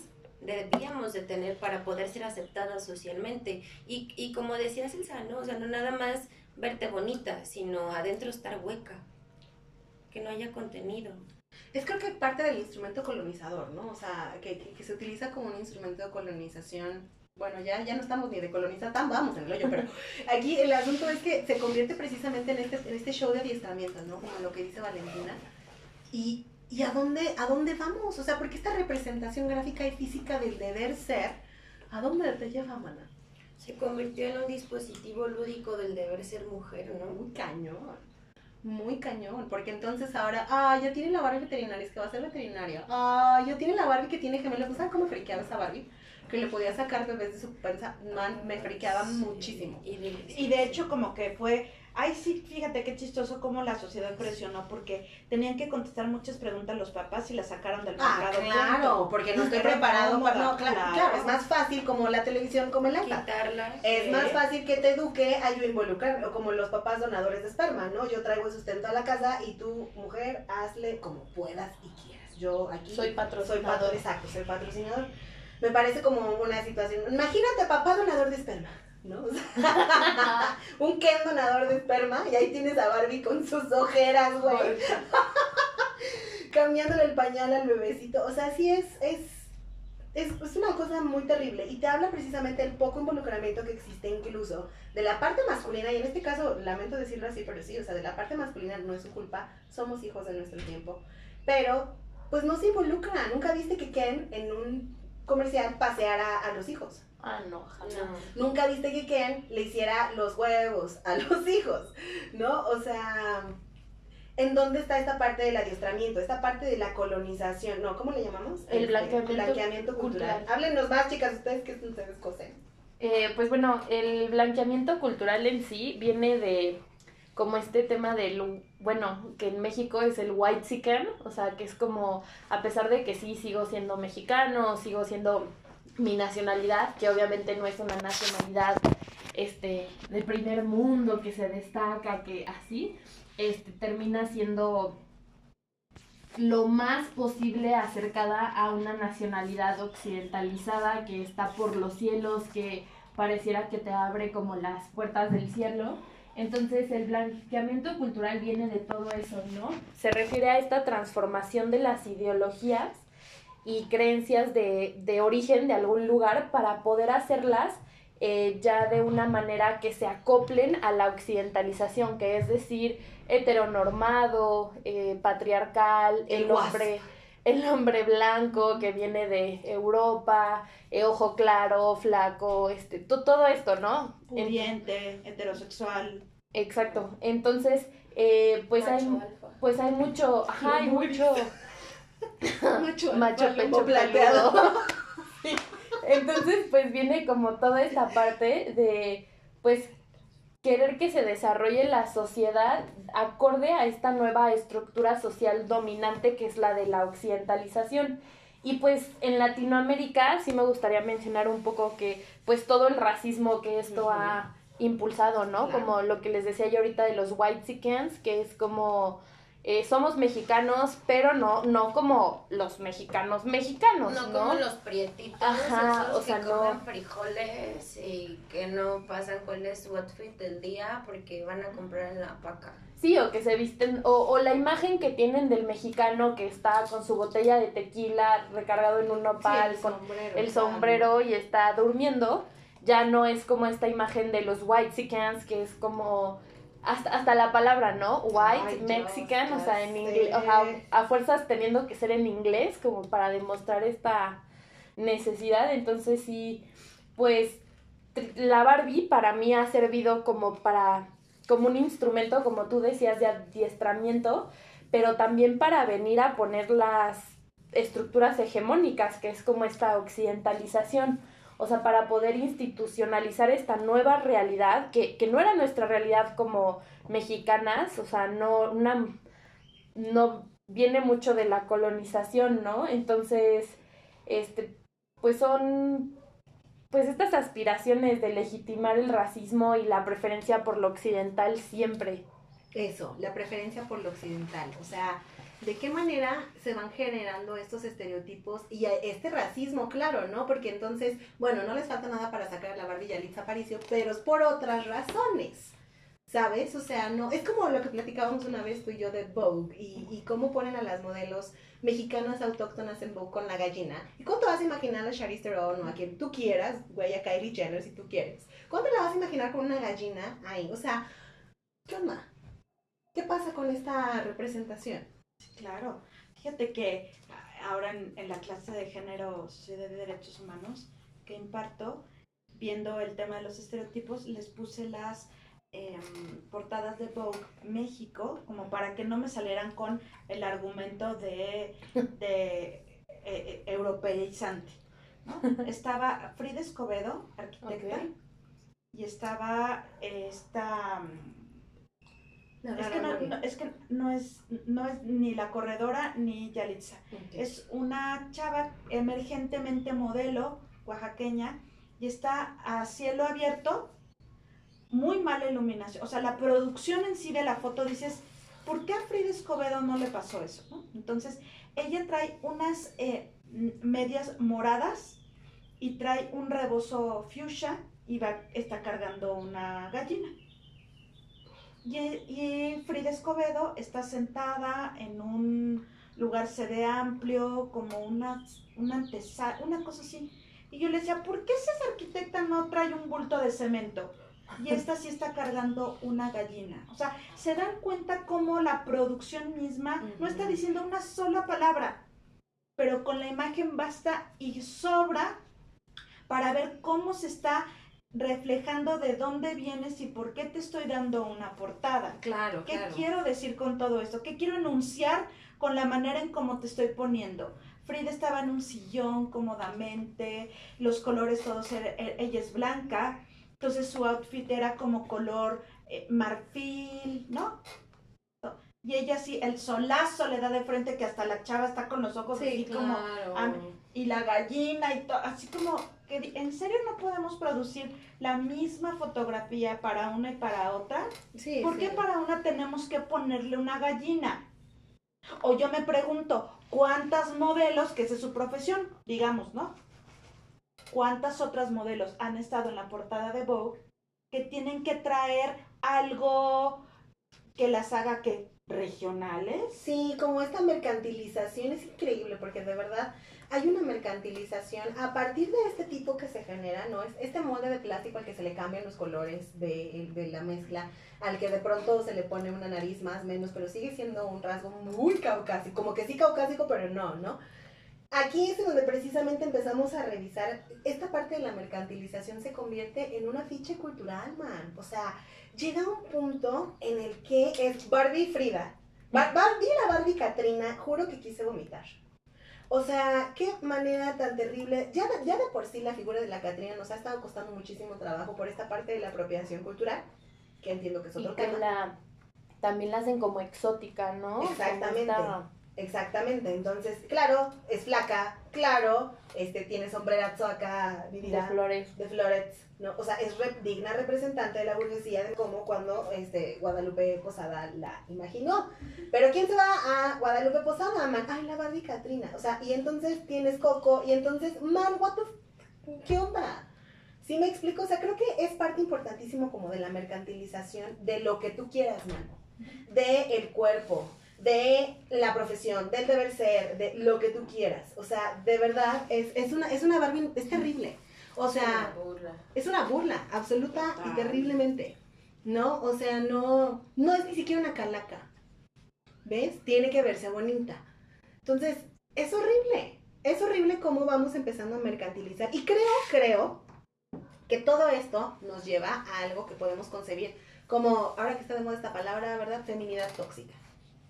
debíamos de tener para poder ser aceptadas socialmente? Y, y como decía Elsa, ¿no? O sea, no nada más verte bonita, sino adentro estar hueca, que no haya contenido. Es creo que parte del instrumento colonizador, ¿no? O sea, que, que, que se utiliza como un instrumento de colonización. Bueno, ya, ya no estamos ni de colonizar, tan vamos en el hoyo, pero aquí el asunto es que se convierte precisamente en este, en este show de adiestramientos, ¿no? Como lo que dice Valentina. Y, y a, dónde, ¿a dónde vamos? O sea, porque esta representación gráfica y física del deber ser, ¿a dónde te lleva, mana? Se convirtió en un dispositivo lúdico del deber ser mujer, ¿no? Muy cañón. Muy cañón, porque entonces ahora, ah, ya tiene la Barbie veterinaria, es que va a ser veterinaria. Ah, ya tiene la Barbie que tiene gemelos. ¿Saben cómo friqueaba esa Barbie? Que le podía sacar bebés de su panza. Man, me friqueaba muchísimo. Y de, Y de hecho como que fue, ay sí, fíjate qué chistoso cómo la sociedad presionó porque tenían que contestar muchas preguntas los papás y las sacaron del Ah, mercado. claro, punto. porque no estoy preparado para... No, claro, claro, es más fácil como la televisión, como el iPad. quitarla. Es Sí. más fácil que te eduque a yo involucrar, o como los papás donadores de esperma, ¿no? Yo traigo el sustento a la casa y tú, mujer, hazle como puedas y quieras. Yo aquí Soy patrocinador. Soy patro- exacto, soy patrocinador. Me parece como una situación. Imagínate, papá donador de esperma, ¿no? O sea, un Ken donador de esperma y ahí tienes a Barbie con sus ojeras, güey, cambiándole el pañal al bebecito. O sea, sí es, es, es, es una cosa muy terrible. Y te habla precisamente del poco involucramiento que existe incluso de la parte masculina. Y en este caso, lamento decirlo así, pero sí, o sea, de la parte masculina no es su culpa. Somos hijos de nuestro tiempo. Pero, pues no se involucra. Nunca viste que Ken en un comercial paseara a los hijos. Ah, no, ojalá. No. Nunca viste que Ken le hiciera los huevos a los hijos, ¿no? O sea, ¿en dónde está esta parte del adiestramiento? Esta parte de la colonización, ¿no? ¿Cómo le llamamos? El Este, blanqueamiento blanqueamiento cultural. cultural. Háblenos más, chicas, ustedes que ustedes cosen. Eh, pues bueno, el blanqueamiento cultural en sí viene de como este tema del, bueno, que en México es el white chicken, o sea, que es como, a pesar de que sí sigo siendo mexicano, sigo siendo mi nacionalidad, que obviamente no es una nacionalidad este, del primer mundo que se destaca, que así, este, termina siendo lo más posible acercada a una nacionalidad occidentalizada que está por los cielos, que pareciera que te abre como las puertas del cielo. Entonces el blanqueamiento cultural viene de todo eso, ¿no? Se refiere a esta transformación de las ideologías y creencias de, de origen de algún lugar para poder hacerlas eh, ya de una manera que se acoplen a la occidentalización, que es decir, heteronormado, eh, patriarcal, El hombre, el hombre blanco que viene de Europa, eh, ojo claro, flaco, este, to- todo esto, ¿no? En- Pudiente, heterosexual. exacto. Entonces, eh, pues Macho hay, alfa. pues hay mucho, ajá, hay mucho Macho, macho alfa, pecho plateado. Entonces, pues viene como toda esta parte de, pues, querer que se desarrolle la sociedad acorde a esta nueva estructura social dominante que es la de la occidentalización. Y pues en Latinoamérica sí me gustaría mencionar un poco que pues todo el racismo que esto ha impulsado, ¿no? Claro. Como lo que les decía yo ahorita de los white chickens, que es como eh, somos mexicanos, pero no, no como los mexicanos mexicanos, ¿no? No como los prietitos, Ajá, esos o sea, que no. comen frijoles y que no pasan cuál es su outfit del día porque van a comprar en la paca. Sí, o que se visten, o, o la imagen que tienen del mexicano que está con su botella de tequila recargado en un nopal, Sí, el con sombrero, el claro. sombrero y está durmiendo, ya no es como esta imagen de los white Mexicans, que es como hasta, hasta la palabra, ¿no? White Ay, Dios, Mexican, o sea, en inglés, o sea, a fuerzas teniendo que ser en inglés como para demostrar esta necesidad, entonces sí, pues la Barbie para mí ha servido como para como un instrumento, como tú decías, de adiestramiento, pero también para venir a poner las estructuras hegemónicas, que es como esta occidentalización, o sea, para poder institucionalizar esta nueva realidad, que, que no era nuestra realidad como mexicanas, o sea, no una no viene mucho de la colonización, ¿no? Entonces, este, pues son pues estas aspiraciones de legitimar el racismo y la preferencia por lo occidental siempre. Eso, la preferencia por lo occidental. O sea, ¿de qué manera se van generando estos estereotipos y este racismo, claro, ¿no? Porque entonces, bueno, no les falta nada para sacar a la Barbie Yalitza Aparicio, pero es por otras razones. ¿Sabes? O sea, no, es como lo que platicábamos una vez tú y yo de Vogue y, y cómo ponen a las modelos mexicanas autóctonas en Vogue con la gallina. ¿Y cuánto vas a imaginar a Charlize Theron o a quien tú quieras, güey, a Kylie Jenner si tú quieres? ¿Cuánto la vas a imaginar con una gallina ahí? O sea, ¿qué onda? ¿Qué pasa con esta representación? Claro, fíjate que ahora en, en la clase de género, sociedad de derechos humanos que imparto, viendo el tema de los estereotipos, les puse las Em, portadas de Vogue México, como para que no me salieran con el argumento de, de eh, eh, europeizante. Estaba Frida Escobedo, arquitecta, y estaba esta... es, que no, es que no es, no es ni la corredora ni Yalitza. Es una chava emergentemente modelo oaxaqueña y está a cielo abierto muy mala iluminación. O sea, la producción en sí de la foto dices, ¿por qué a Frida Escobedo no le pasó eso? Entonces, ella trae unas eh, medias moradas y trae un rebozo fuchsia y va, está cargando una gallina. Y, y, Frida Escobedo está sentada en un lugar se ve amplio, como una, una antesala, una cosa así. Y yo le decía, ¿por qué esa arquitecta no trae un bulto de cemento? y esta sí está cargando una gallina. O sea, se dan cuenta cómo la producción misma no está diciendo una sola palabra, pero con la imagen basta y sobra para ver cómo se está reflejando de dónde vienes y por qué te estoy dando una portada. Claro, ¿Qué quiero decir con todo esto? ¿Qué quiero enunciar con la manera en cómo te estoy poniendo? Frida estaba en un sillón cómodamente, los colores todos, er, er, ella es blanca, entonces su outfit era como color eh, marfil, ¿no? Y ella sí, el solazo le da de frente que hasta la chava está con los ojos así como... y la gallina y todo, así como que en serio no podemos producir la misma fotografía para una y para otra. Sí, ¿Por qué para una tenemos que ponerle una gallina? O yo me pregunto, ¿cuántas modelos, que esa es su profesión, digamos, ¿no? cuántas otras modelos han estado en la portada de Vogue que tienen que traer algo que las haga que regionales. Sí, como esta mercantilización es increíble porque de verdad hay una mercantilización a partir de este tipo que se genera, ¿no? Es este molde de plástico al que se le cambian los colores de, la mezcla, al que de pronto se le pone una nariz más menos, pero sigue siendo un rasgo muy caucásico, como que sí caucásico, pero no, ¿no? Aquí es donde precisamente empezamos a revisar, esta parte de la mercantilización se convierte en un afiche cultural, man. O sea, llega un punto en el que es Barbie Frida. Barbie la Barbie Katrina, juro que quise vomitar. O sea, qué manera tan terrible. Ya, ya de por sí la figura de la Catrina nos ha estado costando muchísimo trabajo por esta parte de la apropiación cultural, que entiendo que es otro y que La, también la hacen como exótica, ¿no? Exactamente. Exactamente, entonces, claro, es flaca, claro, este, tiene sombrerazo acá, De flores. De flores, ¿no? O sea, es digna representante de la burguesía de cómo cuando este, Guadalupe Posada la imaginó. Pero ¿quién se va a Guadalupe Posada, man? Ay, la Barbie Catrina. O sea, y entonces tienes Coco, y entonces, man, what the... ¿Qué onda? ¿Sí me explico? O sea, creo que es parte importantísimo como de la mercantilización de lo que tú quieras, mano. De el cuerpo, de la profesión, del deber ser, de lo que tú quieras. O sea, de verdad, es, es una, es una Barbie, es terrible. O sea, es una burla, absoluta y terriblemente. ¿No? O sea, no, no es ni siquiera una calaca. ¿Ves? Tiene que verse bonita. Entonces, es horrible. Es horrible cómo vamos empezando a mercantilizar. Y creo, creo, que todo esto nos lleva a algo que podemos concebir como, ahora que está de moda esta palabra, ¿verdad? Feminidad tóxica.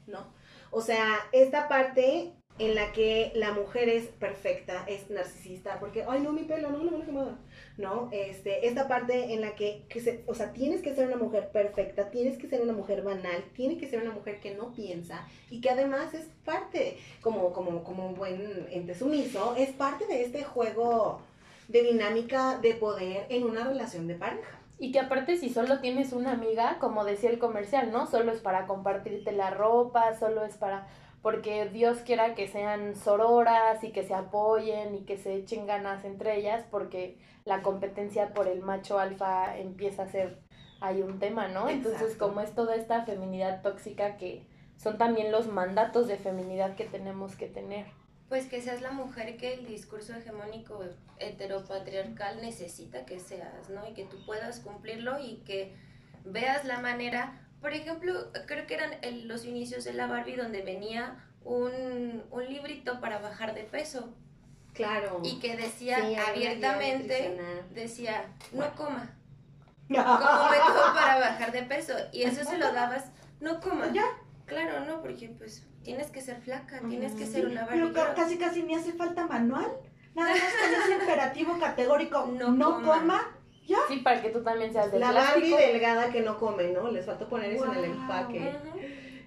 ¿No? O sea, esta parte en la que la mujer es perfecta, es narcisista, porque, ay, no, mi pelo, no, no, no, no, ¿no? Este, esta parte en la que, se, o sea, tienes que ser una mujer perfecta, tienes que ser una mujer banal, tiene que ser una mujer que no piensa y que además es parte, como, como, como un buen ente sumiso, es parte de este juego de dinámica de poder en una relación de pareja. Y que aparte si solo tienes una amiga, como decía el comercial, ¿no? Solo es para compartirte la ropa, solo es para porque Dios quiera que sean sororas y que se apoyen y que se echen ganas entre ellas, porque la competencia por el macho alfa empieza a ser hay un tema, ¿no? Entonces, como es toda esta feminidad tóxica que son también los mandatos de feminidad que tenemos que tener. Pues que seas la mujer que el discurso hegemónico heteropatriarcal necesita que seas, ¿no? Y que tú puedas cumplirlo y que veas la manera. Por ejemplo, creo que eran el- los inicios de la Barbie donde venía un, un librito para bajar de peso Claro. y que decía Sí, abiertamente, decía, no coma, como método para bajar de peso. Y eso se lo dabas, no coma. Ya. Claro, no, porque pues tienes que ser flaca, tienes que ser una Pero Barbie. ca- girl. casi casi ni hace falta manual. Nada más con ese imperativo categórico, No no, coma. coma. Sí, para que tú también seas de La Barbie delgada que no come, ¿no? Les faltó poner eso en el empaque.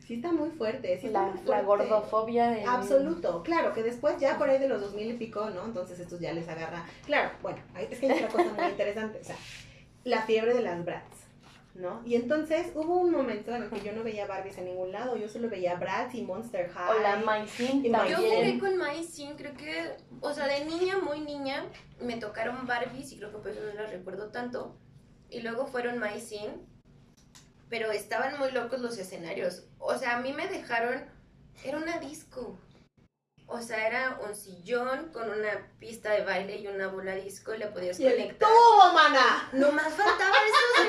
Sí está muy fuerte, sí está La, muy la gordofobia. en- Absoluto, claro, que después ya por ahí de los 2000 y pico, ¿no? Entonces estos ya les agarra. Claro, bueno, ahí- es que hay otra cosa muy interesante, o sea, la fiebre de las brats, ¿no? Y entonces hubo un momento en el que yo no veía Barbies en ningún lado, yo solo veía brats y Monster High. O la Yo jugué con Maicin, creo que, o sea, de niña, muy niña, me tocaron Barbies y creo que por eso no las recuerdo tanto. Y luego fueron Maicin, pero estaban muy locos los escenarios. O sea, a mí me dejaron, era una disco. O sea, era un sillón con una pista de baile y una bola disco y le podías Y conectar. ¡Tubo, mana! Nomás faltaba eso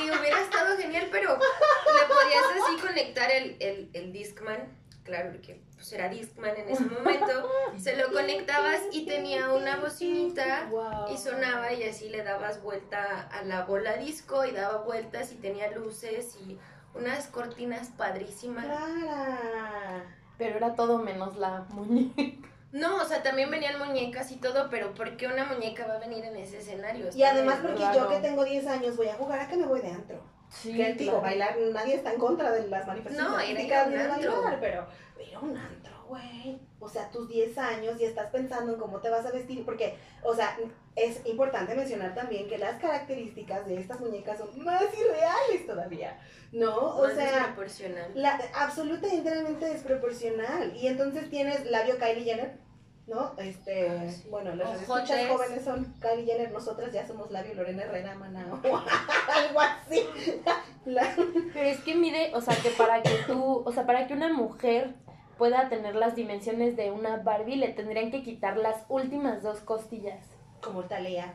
y, y hubiera estado genial, pero le podías así conectar el, el, el Discman, claro, porque pues era Discman en ese momento, se lo conectabas y tenía una bocinita Wow. y sonaba y así le dabas vuelta a la bola disco y daba vueltas y tenía luces y unas cortinas padrísimas. Clara. Pero era todo menos la muñeca. No, o sea, también venían muñecas y todo, pero ¿por qué una muñeca va a venir en ese escenario? Y además porque Claro. yo que tengo 10 años voy a jugar a que me voy de antro. Sí, que digo, bailar, nadie está en contra de las manifestaciones No, ir a artísticas un antro. bailar, pero ir a un antro, güey. O sea, tus 10 años y estás pensando en cómo te vas a vestir, porque, o sea, es importante mencionar también que las características de estas muñecas son más irreales todavía, ¿no? O Más sea, desproporcional. la, absoluta y enteramente desproporcional. Y entonces tienes labio Kylie Jenner, ¿no? Este, Ah, sí. bueno, las Ojotes. escuchas jóvenes son Kylie Jenner, nosotras ya somos labio Lorena Herrera, mana, o algo así. La- Pero es que mide, o sea, que para que tú, o sea, para que una mujer pueda tener las dimensiones de una Barbie, le tendrían que quitar las últimas dos costillas. como Talía.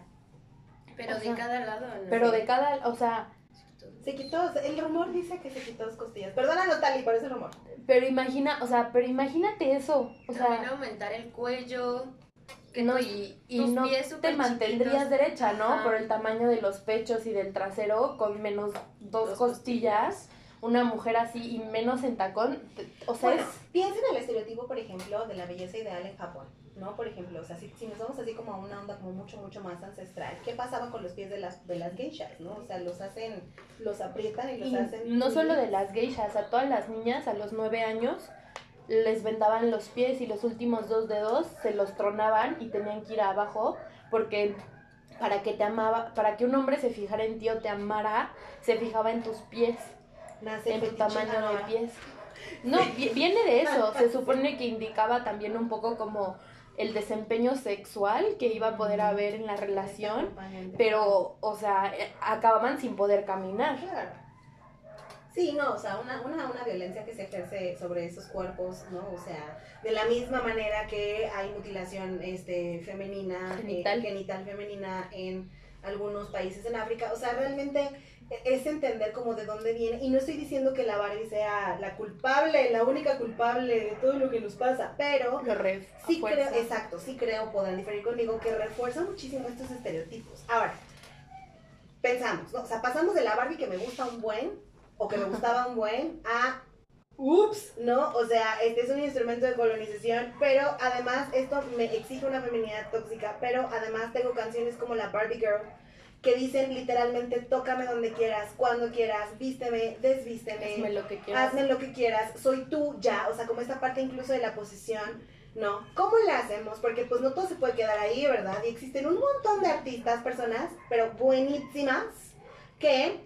Pero O de sea, cada lado, ¿no? Pero de cada, o sea, Se quitó, el rumor dice que se quitó dos costillas. Perdónanos, Tali, por ese rumor. pero imagina, o sea, pero imagínate eso, o También sea, aumentar el cuello. Que no, y, y tus no pies te mantendrías chiquitos. derecha, ¿no? Ajá. Por el tamaño de los pechos y del trasero, con menos dos, Dos costillas, una mujer así y menos en tacón, o sea, Bueno, es... piensa en el estereotipo, por ejemplo, de la belleza ideal en Japón, ¿no? Por ejemplo, o sea, si, si nos vamos así como a una onda como mucho, mucho más ancestral, ¿qué pasaba con los pies de las, de las geishas, no? O sea, los hacen, los aprietan y los Y hacen... no solo de las geishas, a todas las niñas a los nueve años les vendaban los pies y los últimos dos dedos se los tronaban y tenían que ir abajo porque para que te amaba, para que un hombre se fijara en ti o te amara, se fijaba en tus pies, Nace en tu tamaño de pies. No, vi- viene de eso, se supone que indicaba también un poco como el desempeño sexual que iba a poder haber en la relación, pero, o sea, eh, acababan sin poder caminar. Claro. Sí, no, o sea, una, una, una violencia que se ejerce sobre esos cuerpos, ¿no? O sea, de la misma manera que hay mutilación este, femenina, eh, Genital. genital femenina en algunos países en África. O sea, realmente es entender como de dónde viene. Y no estoy diciendo que la Barbie sea la culpable, la única culpable de todo lo que nos pasa, pero Lo re- sí creo, exacto, sí creo, podrán diferir conmigo, que refuerza muchísimo estos estereotipos. Ahora, pensamos, ¿no? O sea, pasamos de la Barbie que me gusta un buen, o que me gustaba un buen, a ups, ¿no? O sea, este es un instrumento de colonización, pero además esto me exige una feminidad tóxica, pero además tengo canciones como la Barbie Girl que dicen literalmente tócame donde quieras, cuando quieras, vísteme, desvísteme, Hazme lo que quieras. hazme lo que quieras, soy tú ya, o sea, como esta parte incluso de la posición, ¿no? ¿Cómo le hacemos? Porque pues no todo se puede quedar ahí, ¿verdad? Y existen un montón de artistas, personas, pero buenísimas, que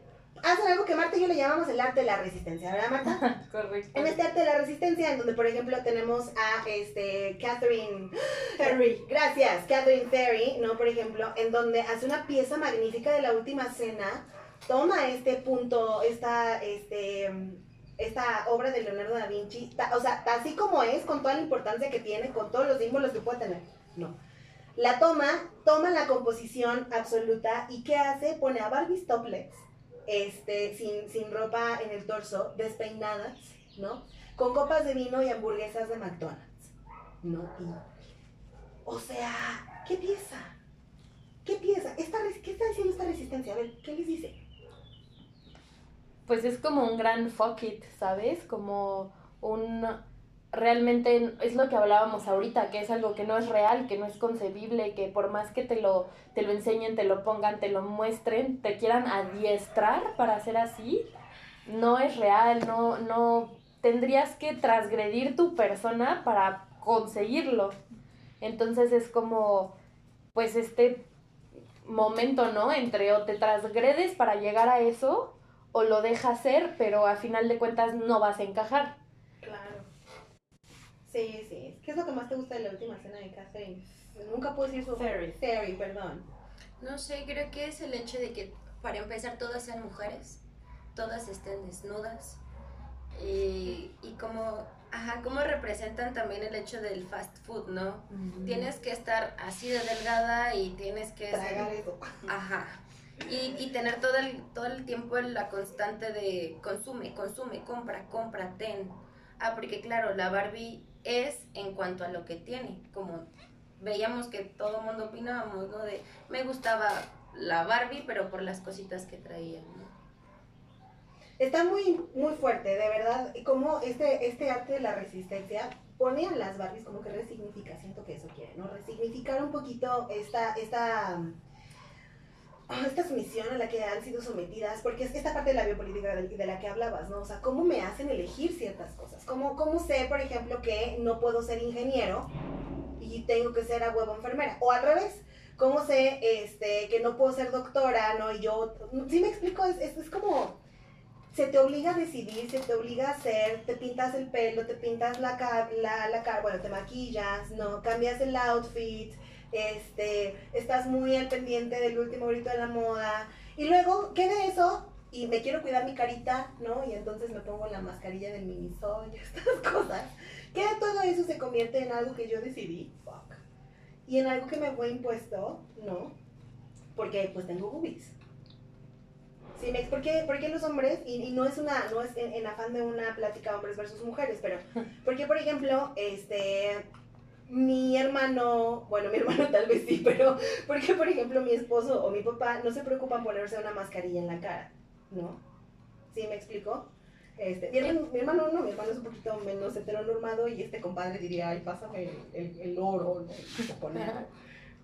hacen algo que Marta y yo le llamamos el arte de la resistencia, ¿verdad, Marta? Correcto. En este arte de la resistencia, en donde, por ejemplo, tenemos a este, Catherine Ferry, gracias, Catherine Ferry, ¿no? Por ejemplo, en donde hace una pieza magnífica de la última cena, toma este punto, esta, este, esta obra de Leonardo da Vinci, ta- o sea, así como es, con toda la importancia que tiene, con todos los símbolos que puede tener, no. La toma, toma la composición absoluta y ¿qué hace? Pone a Barbie topless, este, sin, sin ropa en el torso, despeinadas, ¿no? Con copas de vino y hamburguesas de McDonald's, ¿no? Y, o sea, ¿qué pieza? ¿Qué pieza? Esta, ¿Qué está diciendo esta resistencia? A ver, ¿qué les dice? Pues es como un gran fuck it, ¿sabes? Como un... Realmente es lo que hablábamos ahorita, que es algo que no es real, que no es concebible, que por más que te lo, te lo enseñen, te lo pongan, te lo muestren, te quieran adiestrar para ser así, no es real, no, no, tendrías que transgredir tu persona para conseguirlo. Entonces es como, pues este momento, ¿no? Entre o te transgredes para llegar a eso o lo dejas ser, pero a final de cuentas no vas a encajar. Sí, sí. ¿Qué es lo que más te gusta de la última cena de Catherine? Nunca puedo decir su Ferry. Ferry, perdón. No sé, creo que es el hecho de que para empezar todas sean mujeres, todas estén desnudas y, y como, ajá, como representan también el hecho del fast food, ¿no? Tienes que estar así de delgada y tienes que ser- tragar eso. Ajá. Y, y tener todo el, todo el tiempo la constante de consume, consume, compra, compra, ten. Ah, porque claro, la Barbie es en cuanto a lo que tiene. Como veíamos que todo el mundo opinábamos. De me gustaba la Barbie, pero por las cositas que traía. Está muy, muy fuerte, de verdad. Y Como este, este arte de la resistencia pone las Barbies como que resignifica, siento que eso quiere, ¿no? Resignificar un poquito esta, esta, ah, esta sumisión a la que han sido sometidas, porque es esta parte de la biopolítica de, la que hablabas, ¿no? O sea, cómo me hacen elegir ciertas cosas. ¿Cómo, cómo sé, por ejemplo, que no puedo ser ingeniero y tengo que ser a huevo enfermera? O al revés. ¿Cómo sé este, que no puedo ser doctora, no? Y yo, ¿sí me explico? Es, es, como, se te obliga a decidir, se te obliga a hacer, te pintas el pelo, te pintas la la, la cara, bueno, te maquillas, ¿no? Cambias el outfit, este, estás muy al pendiente del último grito de la moda. Y luego, ¿qué de eso? Y me quiero cuidar mi carita, ¿no? Y entonces me pongo la mascarilla del minisol y estas cosas. ¿Qué de todo eso se convierte en algo que yo decidí? Fuck. Y en algo que me fue impuesto, ¿no? Porque pues tengo boobies. Sí, me- ¿por, qué, los hombres? Y, y no es una, no es en, en afán de una plática hombres versus mujeres, pero porque por ejemplo, este mi hermano, bueno, mi hermano tal vez sí, pero porque por ejemplo mi esposo o mi papá no se preocupan ponerse una mascarilla en la cara, ¿no? ¿Sí me explico? Este, mi, hermano, mi hermano no, mi hermano es un poquito menos heteronormado y este compadre diría, ay, pásame el, el, el oro, ¿no?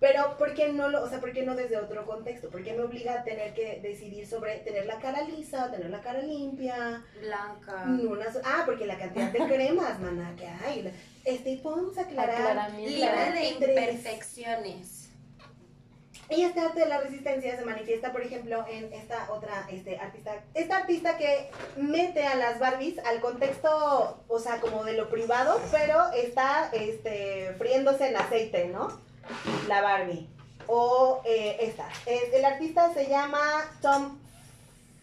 Pero, ¿por qué no lo, o sea, por qué no desde otro contexto? ¿Por qué me obliga a tener que decidir sobre tener la cara lisa, tener la cara limpia? Blanca. Una ah, porque la cantidad de cremas, maná, que hay. Este, podemos aclarar. Libre de imperfecciones. Y este arte de la resistencia se manifiesta, por ejemplo, en esta otra este, artista. Esta artista que mete a las Barbies al contexto, o sea, como de lo privado, pero está este, friéndose en aceite, ¿no? La Barbie. O eh, esta. Es- el artista se llama Tom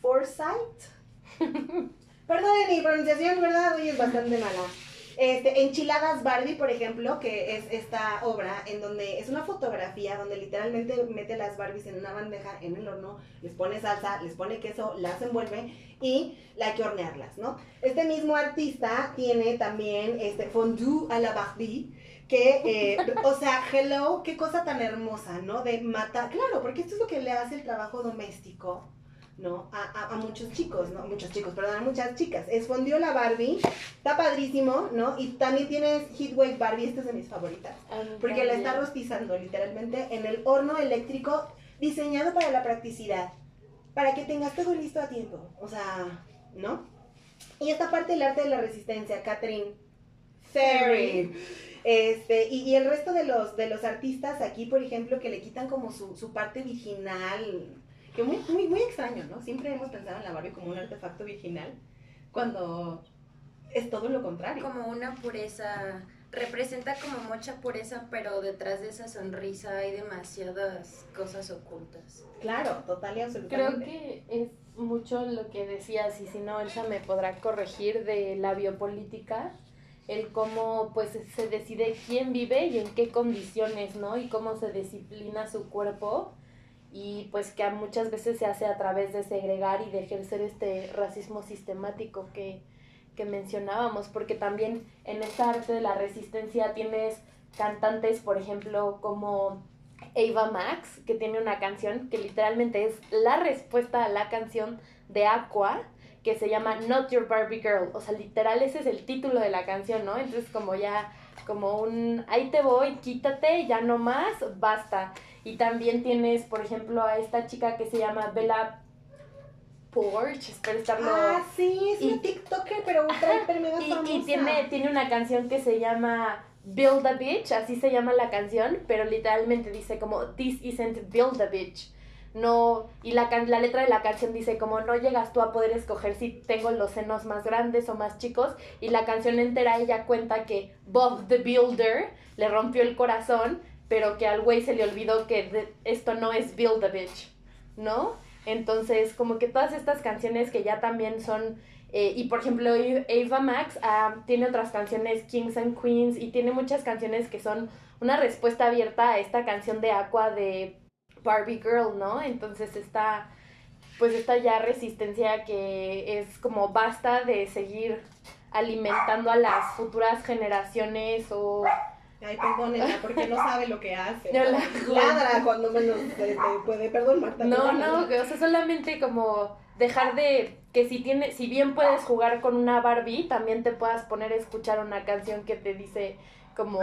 Forsyth. Perdonen mi pronunciación, ¿verdad? Hoy es bastante mala. Este, Enchiladas Barbie, por ejemplo, que es esta obra en donde es una fotografía donde literalmente mete las Barbies en una bandeja en el horno, les pone salsa, les pone queso, las envuelve y la hay que hornearlas, ¿no? Este mismo artista tiene también este fondue a la Barbie, que, eh, o sea, hello, qué cosa tan hermosa, ¿no? De matar, claro, porque esto es lo que le hace el trabajo doméstico, ¿no? A, a- a muchos chicos, ¿no? Muchos chicos, perdón, a muchas chicas. Esfondió la Barbie, está padrísimo, ¿no? Y también tienes Heatwave Barbie, esta es de mis favoritas. Porque la está rostizando literalmente en el horno eléctrico diseñado para la practicidad. Para que tengas todo listo a tiempo. O sea, ¿no? Y esta parte del arte de la resistencia, Catherine Ferry. Este, y, y el resto de los, de los artistas aquí, por ejemplo, que le quitan como su, su parte virginal, que muy, muy, muy extraño, ¿no? Siempre hemos pensado en la Barbie como un artefacto virginal, cuando es todo lo contrario. Como una pureza, representa como mucha pureza, pero detrás de esa sonrisa hay demasiadas cosas ocultas. Claro, total y Creo absolutamente. que es mucho lo que decías, y si no, Elsa me podrá corregir de la biopolítica, el cómo pues se decide quién vive y en qué condiciones, ¿no? Y cómo se disciplina su cuerpo y pues que muchas veces se hace a través de segregar y de ejercer este racismo sistemático que, que mencionábamos, porque también en esta arte de la resistencia tienes cantantes, por ejemplo, como Ava Max, que tiene una canción que literalmente es la respuesta a la canción de Aqua, que se llama Not Your Barbie Girl. O sea, literal ese es el título de la canción, ¿no? Entonces como ya, como un, ahí te voy, quítate, ya no más, basta. Y también tienes, por ejemplo, a esta chica que se llama Bella Poarch, espero estarlo... Ah, sí, es Y- una TikToker, pero ultra hiper mega Y, famosa. y tiene, tiene una canción que se llama Build a Bitch, así se llama la canción, pero literalmente dice como This isn't Build a Bitch. No, y la, la letra de la canción dice como no llegas tú a poder escoger si tengo los senos más grandes o más chicos. Y la canción entera ella cuenta que Bob the Builder le rompió el corazón, pero que al güey se le olvidó que esto no es Build a Bitch, ¿no? Entonces, como que todas estas canciones que ya también son eh, y por ejemplo, Ava Max ah, tiene otras canciones, Kings and Queens, y tiene muchas canciones que son una respuesta abierta a esta canción de Aqua de Barbie Girl, ¿no? Entonces está, pues esta ya resistencia que es como basta de seguir alimentando a las futuras generaciones o Ay, perdónenla, porque no sabe lo que hace. No, la- Ladra cuando menos este, puede. Perdón, Marta. No, no, o sea, solamente como dejar de que si tiene, si bien puedes jugar con una Barbie, también te puedas poner a escuchar una canción que te dice como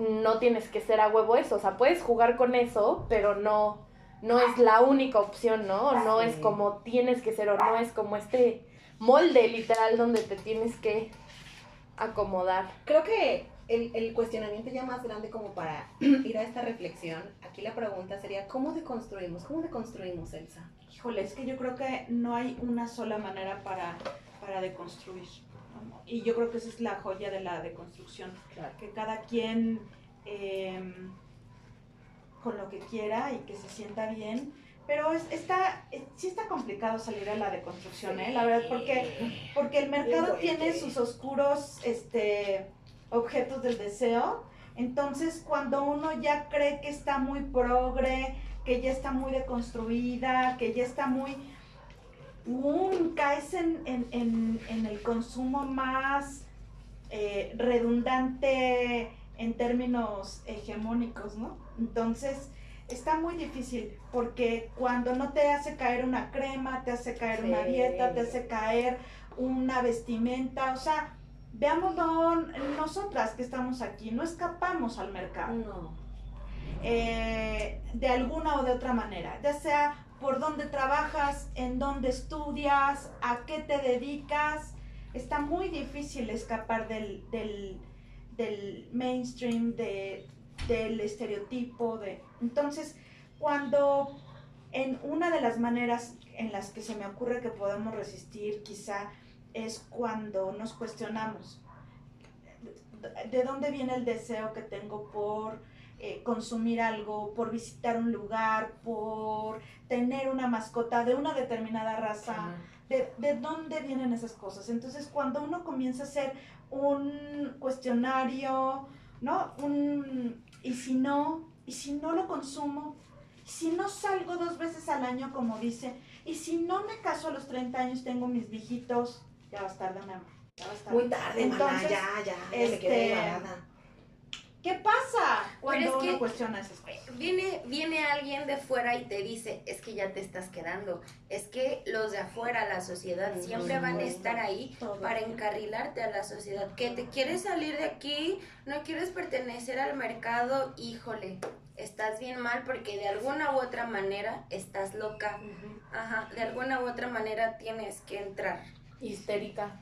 no tienes que ser a huevo eso, o sea, puedes jugar con eso, pero no no es la única opción, ¿no? No es como tienes que ser o no es como este molde literal donde te tienes que acomodar. Creo que el, el cuestionamiento ya más grande como para ir a esta reflexión, aquí la pregunta sería, ¿cómo deconstruimos? ¿Cómo deconstruimos, Elsa? Híjole, es que yo creo que no hay una sola manera para, para deconstruir. Y yo creo que esa es la joya de la deconstrucción. Claro. Que cada quien eh, con lo que quiera y que se sienta bien. Pero es, está, sí está complicado salir a la deconstrucción, ¿eh? La verdad, porque, porque el mercado tiene sus oscuros este, objetos del deseo. Entonces, cuando uno ya cree que está muy progre, que ya está muy deconstruida, que ya está muy... ¡pum! caes en, en- en- en el consumo más eh, redundante en términos hegemónicos, ¿no? Entonces, está muy difícil porque cuando no te hace caer una crema, te hace caer una dieta, te hace caer una vestimenta, o sea, veámoslo nosotras que estamos aquí, no escapamos al mercado No. eh, de alguna o de otra manera, ya sea por dónde trabajas, en dónde estudias, a qué te dedicas. Está muy difícil escapar del, del, del mainstream, de, del estereotipo. De... Entonces, cuando en una de las maneras en las que se me ocurre que podemos resistir quizá es cuando nos cuestionamos de dónde viene el deseo que tengo por eh, consumir algo, por visitar un lugar, por tener una mascota de una determinada raza, de, de dónde vienen esas cosas. Entonces, cuando uno comienza a hacer un cuestionario, ¿no? Un, y si no, y si no lo consumo, y si no salgo dos veces al año, como dice, y si no me caso a los 30 años, tengo mis viejitos, ya va a estar de mi amor. Ya. Muy tarde, mana, Entonces, ya, ya, ya me quedé este. ¿Qué pasa cuando es que- uno cuestiona esas cosas? Viene, viene alguien de fuera y te dice, es que ya te estás quedando. Es que los de afuera, la sociedad, siempre van a estar ahí Todo. para encarrilarte a la sociedad. Que te quieres salir de aquí, no quieres pertenecer al mercado, híjole, estás bien mal porque de alguna u otra manera estás loca. Ajá, de alguna u otra manera tienes que entrar. Histérica.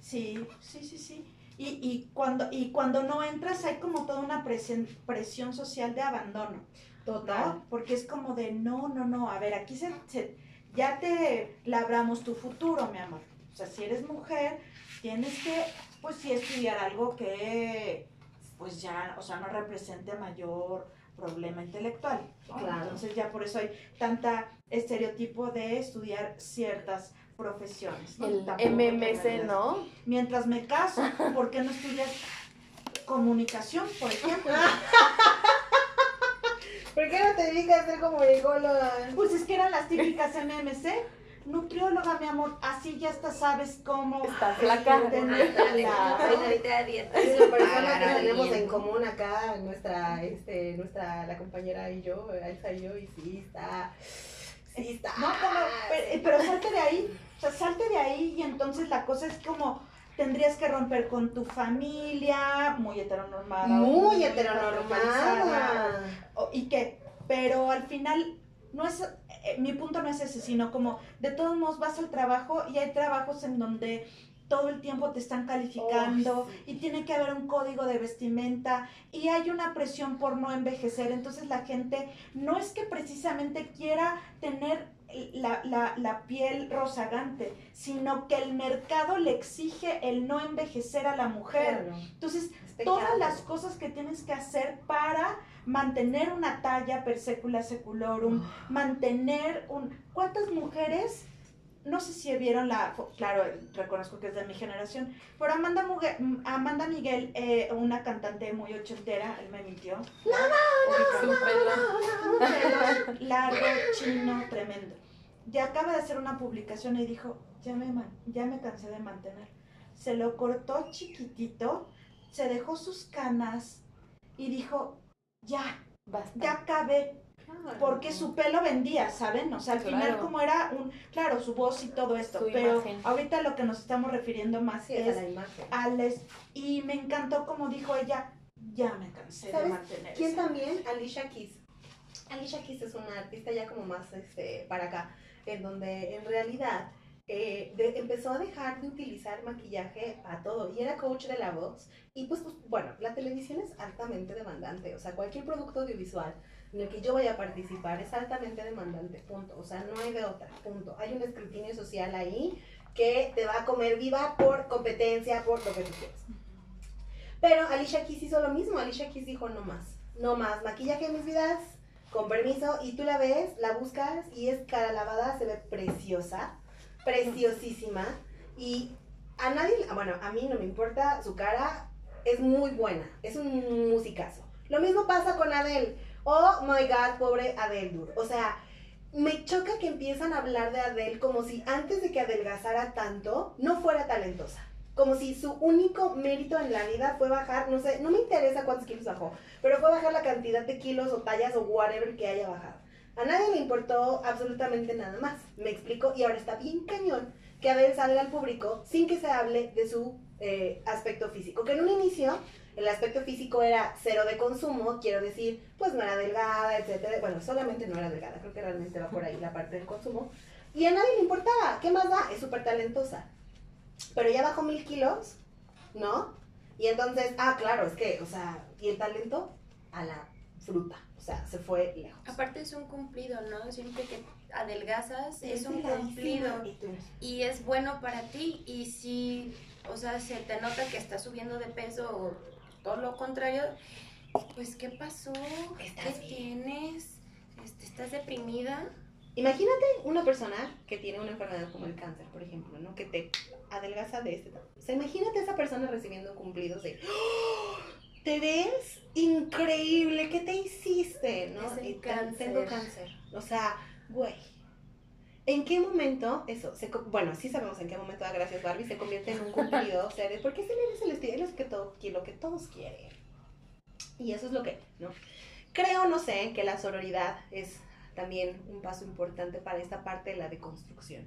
Sí, sí, sí, sí. Y, y, cuando, y cuando no entras hay como toda una presión, presión social de abandono, Total. ¿no? Porque es como de, no, no, no, a ver, aquí se, se- ya te labramos tu futuro, mi amor. O sea, si eres mujer, tienes que, pues sí, estudiar algo que, pues ya, o sea, no represente mayor problema intelectual. Claro. Entonces ya por eso hay tanta estereotipo de estudiar ciertas profesiones. ¿no? El MMC. ¿no? Mientras me caso, ¿por qué no estudias comunicación, por ejemplo? ¿Por qué no te dedicas a ser como ecóloga? Pues es que eran las típicas MMC. Nutrióloga, mi amor, así ya hasta sabes cómo. Está flaca. tener la- Ahorita dieta. Es la persona que a tenemos en común acá, nuestra, este, nuestra, la compañera y yo, Elsa y yo, y sí está, No, pero, pero, salte de ahí. O sea, salte de ahí y entonces la cosa es como tendrías que romper con tu familia, muy heteronormada. muy patriarcalizada, heteronormada. y que, pero al final no es, eh, mi punto no es ese, sino como de todos modos vas al trabajo y hay trabajos en donde todo el tiempo te están calificando y tiene que haber un código de vestimenta y hay una presión por no envejecer, entonces la gente no es que precisamente quiera tener la, la, la piel rozagante, sino que el mercado le exige el no envejecer a la mujer. Claro. Entonces, Es todas las cosas que tienes que hacer para mantener una talla per secula seculorum, mantener un... ¿Cuántas mujeres? No sé si vieron la... Claro, reconozco que es de mi generación, pero Amanda, Mugue- Amanda Miguel, eh, una cantante muy ochentera, él me mintió. Largo, chino, tremendo. Ya acaba de hacer una publicación y dijo, ya me, ya me cansé de mantener. Se lo cortó chiquitito, se dejó sus canas y dijo, ya, Basta. ya acabé. Porque su pelo vendía, ¿saben? O sea, al final Claro. como era un, claro, su voz y todo esto, Su pero imagen. ahorita lo que nos estamos refiriendo más Sí, es a la imagen. Y me encantó como dijo ella, ya me cansé de ¿Sabes mantener. ¿Quién también? Alicia Keys. Alicia Keys es una artista ya como más este, para acá, en donde en realidad eh, de- empezó a dejar de utilizar maquillaje a todo y era coach de la voz. Y pues, pues, bueno, la televisión es altamente demandante, o sea, cualquier producto audiovisual en el que yo vaya a participar es altamente demandante, punto. O sea, no hay de otra, punto. Hay un escrutinio social ahí que te va a comer viva por competencia, por lo que tú quieras. Pero Alicia Keys hizo lo mismo. Alicia Keys dijo no más, no más maquillaje mis vidas, con permiso. Y tú la ves, la buscas y es cara lavada, se ve preciosa, preciosísima. Y a nadie, bueno, a mí no me importa su cara, es muy buena, es un musicazo. Lo mismo pasa con Adele. Oh my god, pobre Adele, dude. O sea, me choca que empiezan a hablar de Adele como si antes de que adelgazara tanto no fuera talentosa. Como si su único mérito en la vida fue bajar, no sé, no me interesa cuántos kilos bajó, pero fue bajar la cantidad de kilos o tallas o whatever que haya bajado. A nadie le importó absolutamente nada más, me explico, y ahora está bien cañón que Adele salga al público sin que se hable de su eh, aspecto físico, que en un inicio el aspecto físico era cero de consumo, quiero decir, pues no era delgada, etcétera. Bueno, solamente no era delgada, creo que realmente va por ahí la parte del consumo. Y a nadie le importaba, ¿qué más da? Es súper talentosa. Pero ya bajó mil kilos, ¿no? Y entonces, ah, claro, es que, o sea, y el talento a la fruta, o sea, se fue lejos. Aparte es un cumplido, ¿no? Siempre que adelgazas es un delgadísima cumplido y es bueno para ti y si, o sea, se te nota que estás subiendo de peso o todo lo contrario, pues ¿qué pasó? ¿Qué bien. tienes? Este, ¿Estás deprimida? Imagínate una persona que tiene una enfermedad como el cáncer, por ejemplo, ¿no? Que te adelgaza de este. O sea, imagínate a esa persona recibiendo cumplidos de ¡Oh! te ves increíble, ¿qué te hiciste? ¿no? Es el Y cáncer. Tengo cáncer. O sea, güey. ¿En qué momento eso? Se, bueno, sí sabemos en qué momento da gracias Barbie se convierte en un cumplido, o sea, porque ese es el estilo, es que todo, lo que todos quieren. Y eso es lo que, ¿no? Creo, no sé, que la sororidad es también un paso importante para esta parte de la deconstrucción.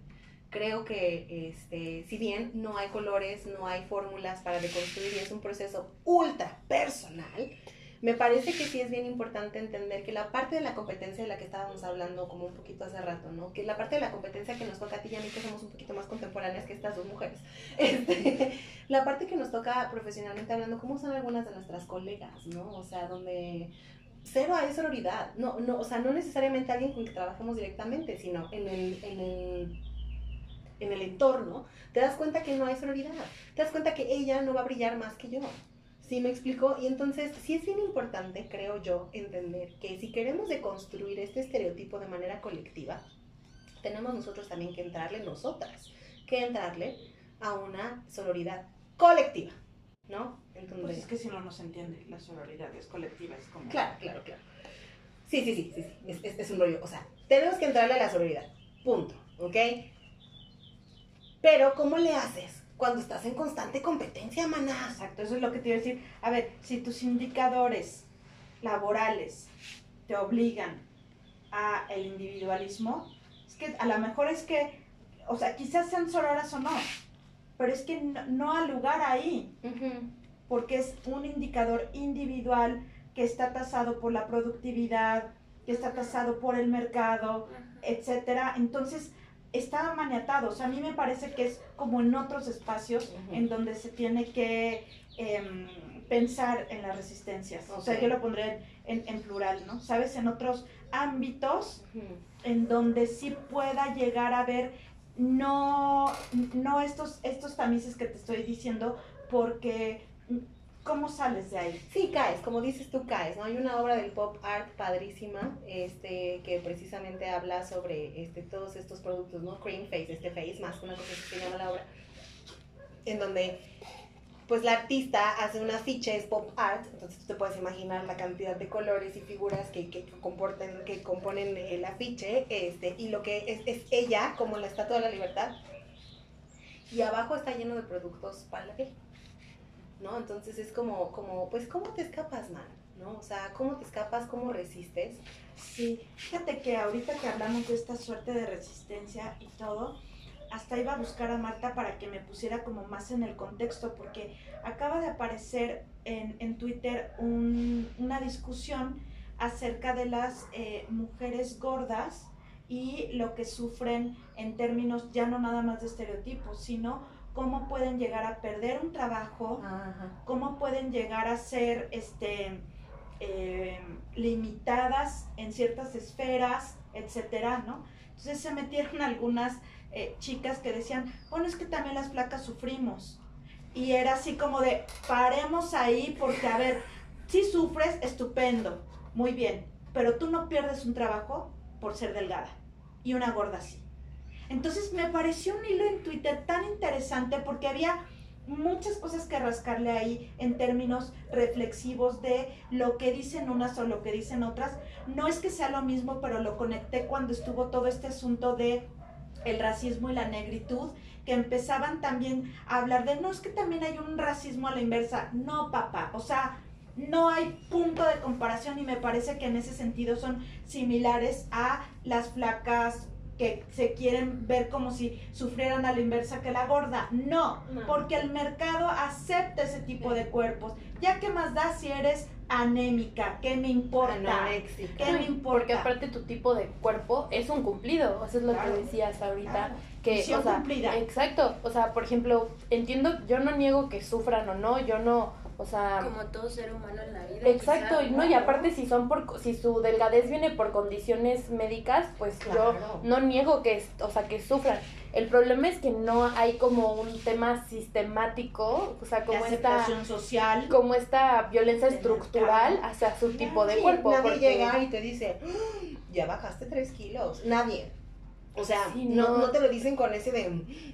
Creo que, este, si bien no hay colores, no hay fórmulas para deconstruir y es un proceso ultra personal, me parece que sí es bien importante entender que la parte de la competencia de la que estábamos hablando como un poquito hace rato, ¿no? Que la parte de la competencia que nos toca a ti y a mí, que somos un poquito más contemporáneas que estas dos mujeres, este, la parte que nos toca profesionalmente hablando, ¿cómo son algunas de nuestras colegas, ¿no? O sea, donde cero hay sororidad, no, no, o sea, no necesariamente alguien con que trabajemos directamente, sino en el, en el en el entorno, te das cuenta que no hay sororidad, te das cuenta que ella no va a brillar más que yo, ¿Sí me explico? Y entonces sí es bien importante, creo yo, entender que si queremos deconstruir este estereotipo de manera colectiva, tenemos nosotros también que entrarle, nosotras, que entrarle a una sororidad colectiva, ¿no? Entonces, pues es que si no nos entiende, la sororidad es colectiva, es como... Claro, claro, claro. Sí, sí, sí, sí, sí. Es, es, es un rollo. O sea, tenemos que entrarle a la sororidad, punto, ¿ok? Pero, ¿cómo le haces? Cuando estás en constante competencia, maná. Exacto, eso es lo que te iba a decir. A ver, si tus indicadores laborales te obligan a el individualismo, es que a lo mejor es que, o sea, quizás sean sororas o no, pero es que no, no hay lugar ahí, porque es un indicador individual que está tasado por la productividad, que está tasado por el mercado, etcétera. Entonces, está maniatado. O sea, a mí me parece que es como en otros espacios en donde se tiene que em, pensar en las resistencias. O sea, yo lo pondré en, plural, ¿no? ¿Sabes? En otros ámbitos en donde sí pueda llegar a ver no, no estos, estos tamices que te estoy diciendo, porque ¿Cómo sales de ahí? Sí, caes, como dices tú, caes, ¿no? Hay una obra del pop art padrísima, este, que precisamente habla sobre este, todos estos productos, ¿no? Cream Face, este Face, más una cosa que se llama la obra, en donde, pues la artista hace un afiche, es pop art, entonces tú te puedes imaginar la cantidad de colores y figuras que, que, comporten, que componen el afiche, este, y lo que es, es ella, como la Estatua de la Libertad, y abajo está lleno de productos para la piel. ¿No? Entonces es como, como, pues, ¿cómo te escapas, man? ¿No? O sea, ¿cómo te escapas? ¿Cómo resistes? Sí, fíjate que ahorita que hablamos de esta suerte de resistencia y todo, hasta iba a buscar a Marta para que me pusiera como más en el contexto, porque acaba de aparecer en, en Twitter un, una discusión acerca de las eh, mujeres gordas y lo que sufren en términos ya no nada más de estereotipos, sino cómo pueden llegar a perder un trabajo, cómo pueden llegar a ser este, eh, limitadas en ciertas esferas, etcétera, ¿no? Entonces se metieron algunas eh, chicas que decían, bueno, es que también las placas sufrimos. Y era así como de, paremos ahí porque, a ver, si sufres, estupendo, muy bien, pero tú no pierdes un trabajo por ser delgada y una gorda sí. Entonces me pareció un hilo en Twitter tan interesante porque había muchas cosas que rascarle ahí en términos reflexivos de lo que dicen unas o lo que dicen otras. No es que sea lo mismo, pero lo conecté cuando estuvo todo este asunto de el racismo y la negritud, que empezaban también a hablar de, no, es que también hay un racismo a la inversa. No, papá, o sea, no hay punto de comparación y me parece que en ese sentido son similares a las flacas que se quieren ver como si sufrieran a la inversa que la gorda. No, porque el mercado acepta ese tipo de cuerpos. Ya que más da si eres anémica, ¿qué me importa? ¿Qué me importa? Porque aparte tu tipo de cuerpo es un cumplido, eso es lo que decías ahorita. Que, o cumplida. Exacto, o sea, por ejemplo, entiendo, yo no niego que sufran o no, yo no o sea, como todo ser humano en la vida. Exacto, no, y aparte si son por si su delgadez viene por condiciones médicas, pues yo no niego que, o sea, que sufran. El problema es que no hay como un tema sistemático, o sea, como esta social, como esta violencia estructural hacia su tipo de cuerpo. Nadie llega y te dice, ¡Ah! ya bajaste tres kilos. Nadie. O sea, no, no, te lo dicen con ese de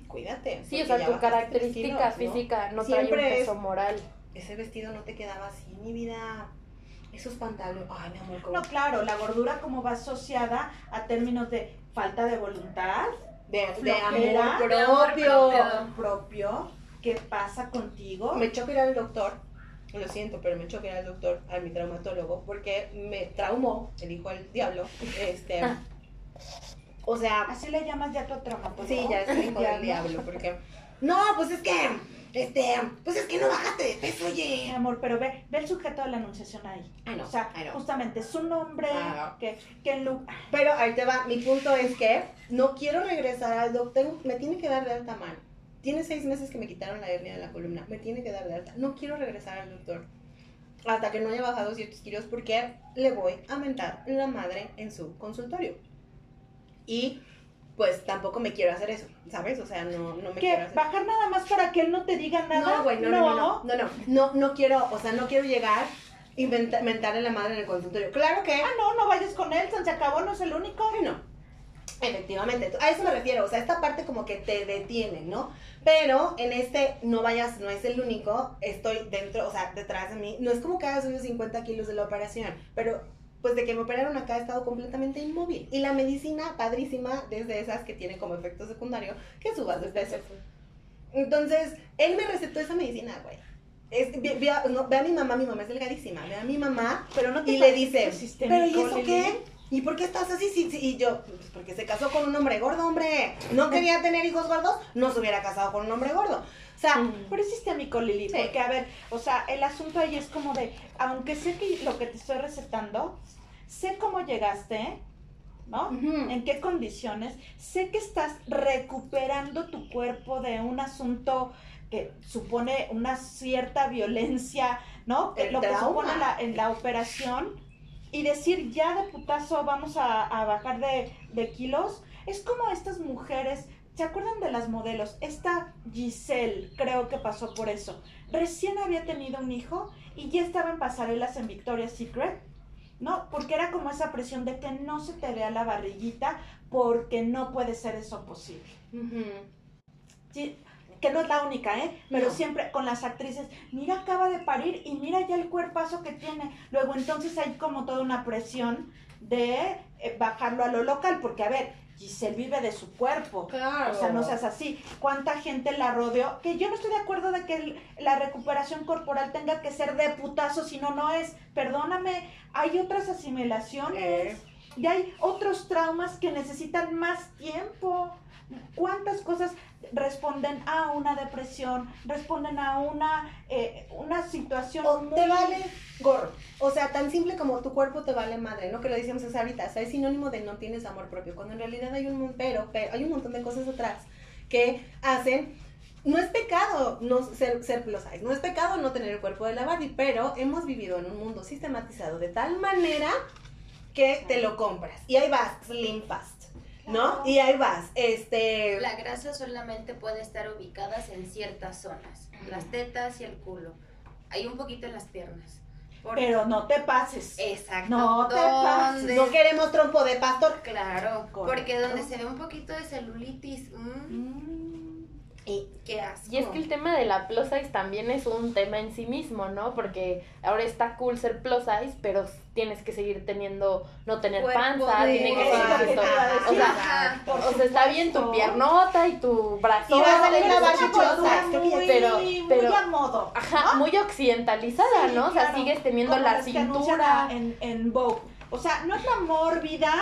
cuídate. Sí, o sea, tu característica física no, trae un peso moral ese vestido no te quedaba así, mi vida. Esos pantalones, ay, mi amor. No, claro, la gordura como va asociada a términos de falta de voluntad, de, amor propio. propio. ¿Qué pasa contigo? Me choca ir al doctor lo siento, pero me choqué al doctor, a mi traumatólogo, porque me traumó, el hijo del diablo, este, o sea, Así le llamas ya a tu traumatólogo. sí, ya es el hijo del diablo, porque, no, pues es que, este, pues es que no bajaste de peso, Mi oye. amor, pero ve, ve el sujeto de la anunciación ahí. Ah, no, O sea, ah, no. justamente su nombre, Ah. que, que Pero ahí te va, mi punto es que no quiero regresar al doctor, me tiene que dar de alta mano. Tiene seis meses que me quitaron la hernia de la columna, me tiene que dar de alta. No quiero regresar al doctor hasta que no haya bajado ciertos kilos porque le voy a mentar la madre en su consultorio. Y pues tampoco me quiero hacer eso, ¿sabes? O sea, no, no me quiero hacer ¿Bajar nada más para que él no te diga nada? No, güey, no, no, no, no, no, no, no, quiero, o sea, no quiero llegar inventar mentarle la madre en el consultorio. Claro que. Ah, no, no vayas con él, se acabó, no es el único. no. Efectivamente, a eso me refiero, o sea, esta parte como que te detiene, ¿no? Pero en este no vayas, no es el único, estoy dentro, o sea, detrás de mí, no es como que haya subido 50 kilos de la operación, pero pues de que me operaron acá he estado completamente inmóvil. Y la medicina, padrísima, desde esas que tienen como efecto secundario, que subas de peso. Entonces, él me recetó esa medicina, güey. Es, ve, ve a, no, ve a mi mamá, mi mamá es delgadísima, ve a mi mamá Pero no te y le dice, ¿pero y eso qué? ¿Y por qué estás así? Sí, sí, Y yo, pues porque se casó con un hombre gordo, hombre. No quería tener hijos gordos, no se hubiera casado con un hombre gordo. O sea, Pero es sistémico, Lili, Sí. porque a ver, o sea, el asunto ahí es como de, aunque sé que lo que te estoy recetando, sé cómo llegaste, ¿no? en qué condiciones, sé que estás recuperando tu cuerpo de un asunto que supone una cierta violencia, ¿no? El lo que supone la, en la operación y decir ya de putazo vamos a, a bajar de, de kilos, es como estas mujeres, ¿se acuerdan de las modelos? Esta Giselle creo que pasó por eso. Recién había tenido un hijo y ya estaba en pasarelas en Victoria's Secret ¿no? Porque era como esa presión de que no se te vea la barriguita porque no puede ser eso posible. Sí, que no es la única, ¿eh? Pero No. siempre con las actrices, mira, acaba de parir y mira ya el cuerpazo que tiene. Luego entonces hay como toda una presión de eh, bajarlo a lo local, porque a ver, Giselle vive de su cuerpo. Claro. O sea, no seas así. ¿Cuánta gente la rodeó? Que yo no estoy de acuerdo de que el- la recuperación corporal tenga que ser de putazo, si no, no es. Perdóname, hay otras asimilaciones. Eh. Y hay otros traumas que necesitan más tiempo. ¿Cuántas cosas responden a una depresión? Responden a una, eh, una situación O muy- te vale gorro. O sea, tan simple como tu cuerpo te vale madre, ¿no? Que lo decíamos hace ahorita. O sea, es sinónimo de no tienes amor propio. Cuando en realidad hay un, pero, pero hay un montón de cosas atrás que hacen. No es pecado no ser, ser plus size, no es pecado no tener el cuerpo de la Barbie, pero hemos vivido en un mundo sistematizado de tal manera que te lo compras. Y ahí vas, slim fast, ¿no? Y ahí vas, este... La grasa solamente puede estar ubicadas en ciertas zonas, las tetas y el culo. Hay un poquito en las piernas. Pero no te pases. Exacto. No te pases. No queremos trompo de pastor. Claro, Correcto. porque donde se ve un poquito de celulitis, mm, Mm. Y qué asco. Y es que el tema de la plus size también es un tema en sí mismo, ¿no? Porque ahora está cool ser plus size, pero tienes que seguir teniendo, no tener Cuerpo panza, de- tiene que seguir esto. O sea, o sea, está bien tu piernota y tu brazo. Y va a salir Pero la muy, pero- muy pero- a modo. Ajá, muy occidentalizada, Sí, ¿no? O sea, claro. sigues teniendo Como la cintura. En, en Vogue. O sea, no es la mórbida,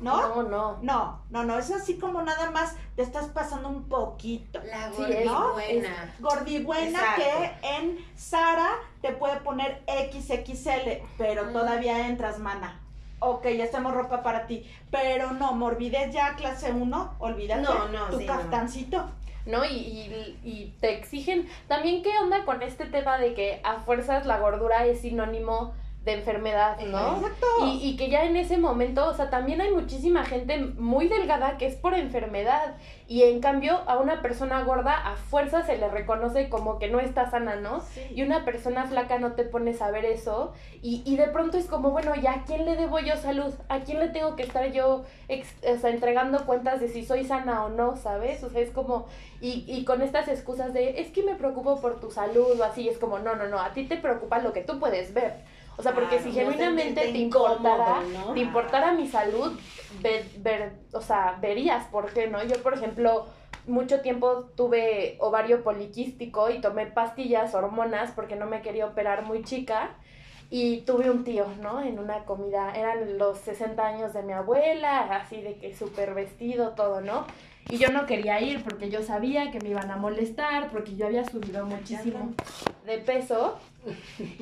¿no? No, no. No, no, no, es así como nada más te estás pasando un poquito. La Sí, gorda es- buena. Gordibuena que en Sara te puede poner XXL, pero Mm. todavía entras, mana. Ok, ya hacemos ropa para ti. Pero no, morbidez ya clase 1, olvídate. No, no, Tu sí, no. ¿no? Y, y, y te exigen también qué onda con este tema de que a fuerzas la gordura es sinónimo de enfermedad, ¿no? Exacto. Y, y que ya en ese momento, o sea, también hay muchísima gente muy delgada que es por enfermedad y en cambio a una persona gorda a fuerza se le reconoce como que no está sana, ¿no? Y una persona flaca no te pones a ver eso y, y de pronto es como, bueno, ¿ya a quién le debo yo salud? ¿A quién le tengo que estar yo ex- o sea, entregando cuentas de si soy sana o no, ¿sabes? O sea, es como, y, y con estas excusas de, es que me preocupo por tu salud o así, es como, no, no, no, a ti te preocupa lo que tú puedes ver. O sea, porque Claro, si no genuinamente sentirte te importara, incómodo, ¿no? te importara mi salud, ver, ver, o sea, verías por qué, ¿no? Yo, por ejemplo, mucho tiempo tuve ovario poliquístico y tomé pastillas, hormonas, porque no me quería operar muy chica. Y tuve un tío, ¿no? En una comida, eran los 60 años de mi abuela, así de que súper vestido, todo, ¿no? Y yo no quería ir porque yo sabía que me iban a molestar, porque yo había subido muchísimo de peso.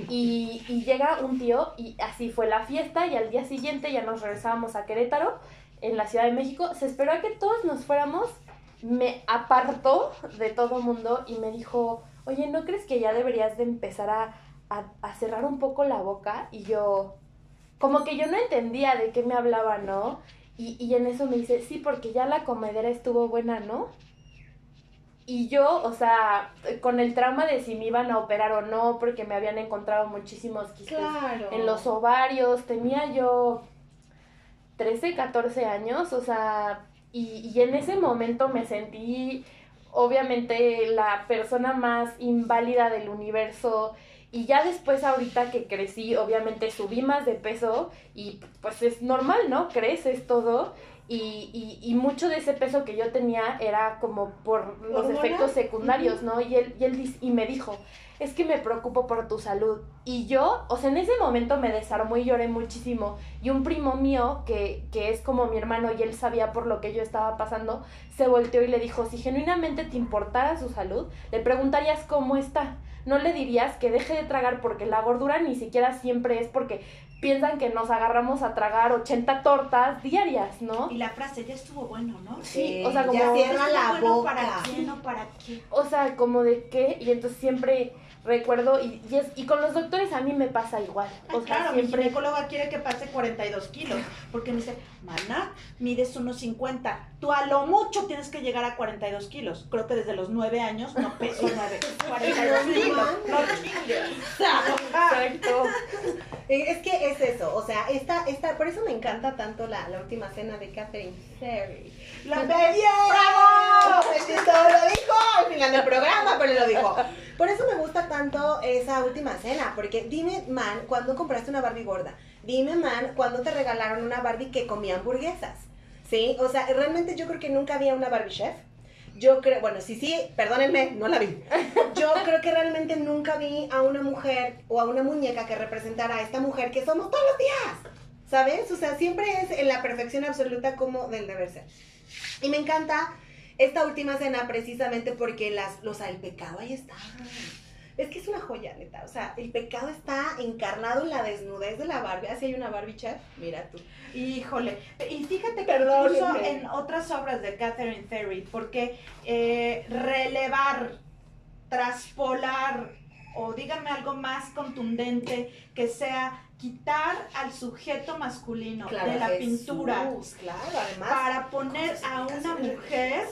Y, y llega un tío y así fue la fiesta y al día siguiente ya nos regresábamos a Querétaro, en la Ciudad de México. Se esperó a que todos nos fuéramos, me apartó de todo mundo y me dijo, oye, ¿no crees que ya deberías de empezar a, a, a cerrar un poco la boca? Y yo, como que yo no entendía de qué me hablaba, ¿no? Y, y en eso me dice, sí, porque ya la comedera estuvo buena, ¿no? Y yo, o sea, con el trauma de si me iban a operar o no, porque me habían encontrado muchísimos quistes Claro. en los ovarios, tenía yo 13, 14 años, o sea, y, y en ese momento me sentí obviamente la persona más inválida del universo. Y ya después, ahorita que crecí, obviamente subí más de peso y pues es normal, ¿no? Creces todo. Y, y, y mucho de ese peso que yo tenía era como por los efectos secundarios, ¿no? Y él, y él y me dijo, es que me preocupo por tu salud. Y yo, o sea, en ese momento me desarmó y lloré muchísimo. Y un primo mío, que, que es como mi hermano y él sabía por lo que yo estaba pasando, se volteó y le dijo, si genuinamente te importara su salud, le preguntarías cómo está. No le dirías que deje de tragar porque la gordura ni siquiera siempre es porque piensan que nos agarramos a tragar 80 tortas diarias, ¿no? Y la frase, ya estuvo bueno, ¿no? Sí, o sea, ya como- cierra ¿Estuvo la bueno boca. ¿Para quién o para qué? O sea, como de qué, y entonces siempre recuerdo, y, y, es- y con los doctores a mí me pasa igual. Ah, O sea, claro, mi siempre... ginecóloga quiere que pase 42 kilos, porque me dice, mana, mides unos 50, tú a lo mucho tienes que llegar a 42 kilos. Creo que desde los 9 años no peso 9, 42 kilos. No. Exacto. Eh, Es que es eso, o sea, esta, esta, por eso me encanta tanto la, la última cena de Catherine Ferry. La bella. ¡Bravo! Esto lo dijo al final del programa, pero lo dijo. Por eso me gusta tanto esa última cena, porque dime, man, ¿cuándo compraste una Barbie gorda? Dime, man, ¿cuándo te regalaron una Barbie que comía hamburguesas? ¿Sí? O sea, realmente yo creo que nunca había una Barbie chef. Yo creo, bueno, sí, sí, perdónenme, no la vi. Yo creo que realmente nunca vi a una mujer o a una muñeca que representara a esta mujer que somos todos los días. ¿Sabes? O sea, siempre es en la perfección absoluta como del deber ser. Y me encanta esta última cena precisamente porque las, los, el pecado ahí está. Es que es una joya, neta. O sea, el pecado está encarnado en la desnudez de la Barbie. Así hay una Barbie chef. Mira tú. Híjole, y fíjate que Perdónenme. incluso en otras obras de Catherine Ferry, porque eh, relevar, traspolar o díganme algo más contundente que sea quitar al sujeto masculino de la Jesús, pintura Claro, además. para poner a una mujer,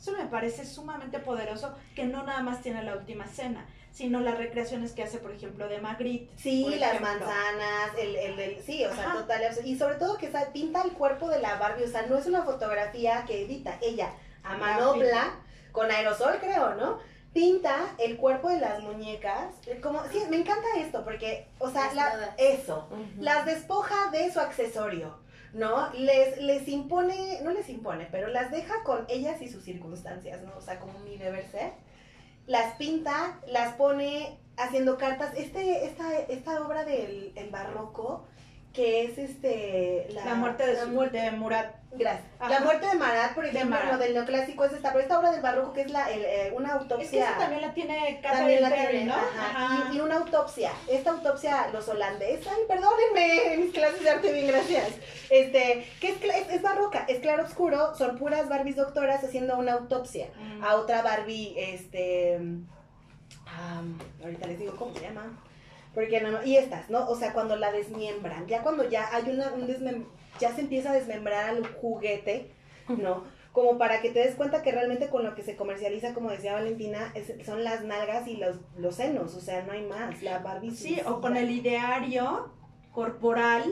eso me parece sumamente poderoso que no nada más tiene la última cena, sino las recreaciones que hace, por ejemplo, de Magritte. Sí, las ejemplo. manzanas, el, el, el- sí, o sea, Ajá. total, y sobre todo que pinta el cuerpo de la Barbie, o sea, no es una fotografía que edita, ella a manopla, con aerosol creo, ¿no? Pinta el cuerpo de las muñecas, como, sí, me encanta esto, porque, o sea, la, eso, las despoja de su accesorio, ¿no? Les, les impone, no les impone, pero las deja con ellas y sus circunstancias, ¿no? O sea, como mi deber ser. Las pinta, las pone haciendo cartas. Este, esta, esta obra del el barroco, que es este... La muerte de, la muerte- de Murat. Gracias. Ajá. La muerte de Marat, por De ejemplo, Marat. lo del neoclásico es esta, pero esta obra del barroco que es la, el, eh, una autopsia. Es que esa también la tiene Catherine También la Ferry, tienen, ¿no? ajá. Ajá. Y, y una autopsia. Esta autopsia, los holandeses, ay, perdónenme, mis clases de arte bien, gracias. Este, que es, es, es barroca, es claro oscuro, son puras Barbies doctoras haciendo una autopsia Mm. a otra Barbie, este, ahorita les digo cómo se llama. Porque no, y estas, ¿no? O sea, cuando la desmiembran, ya cuando ya hay una, un desmem- ya se empieza a desmembrar al juguete, ¿no? Como para que te des cuenta que realmente con lo que se comercializa, como decía Valentina, es- son las nalgas y los, los senos, o sea, no hay más. La Barbie Sí, o con el ideario corporal,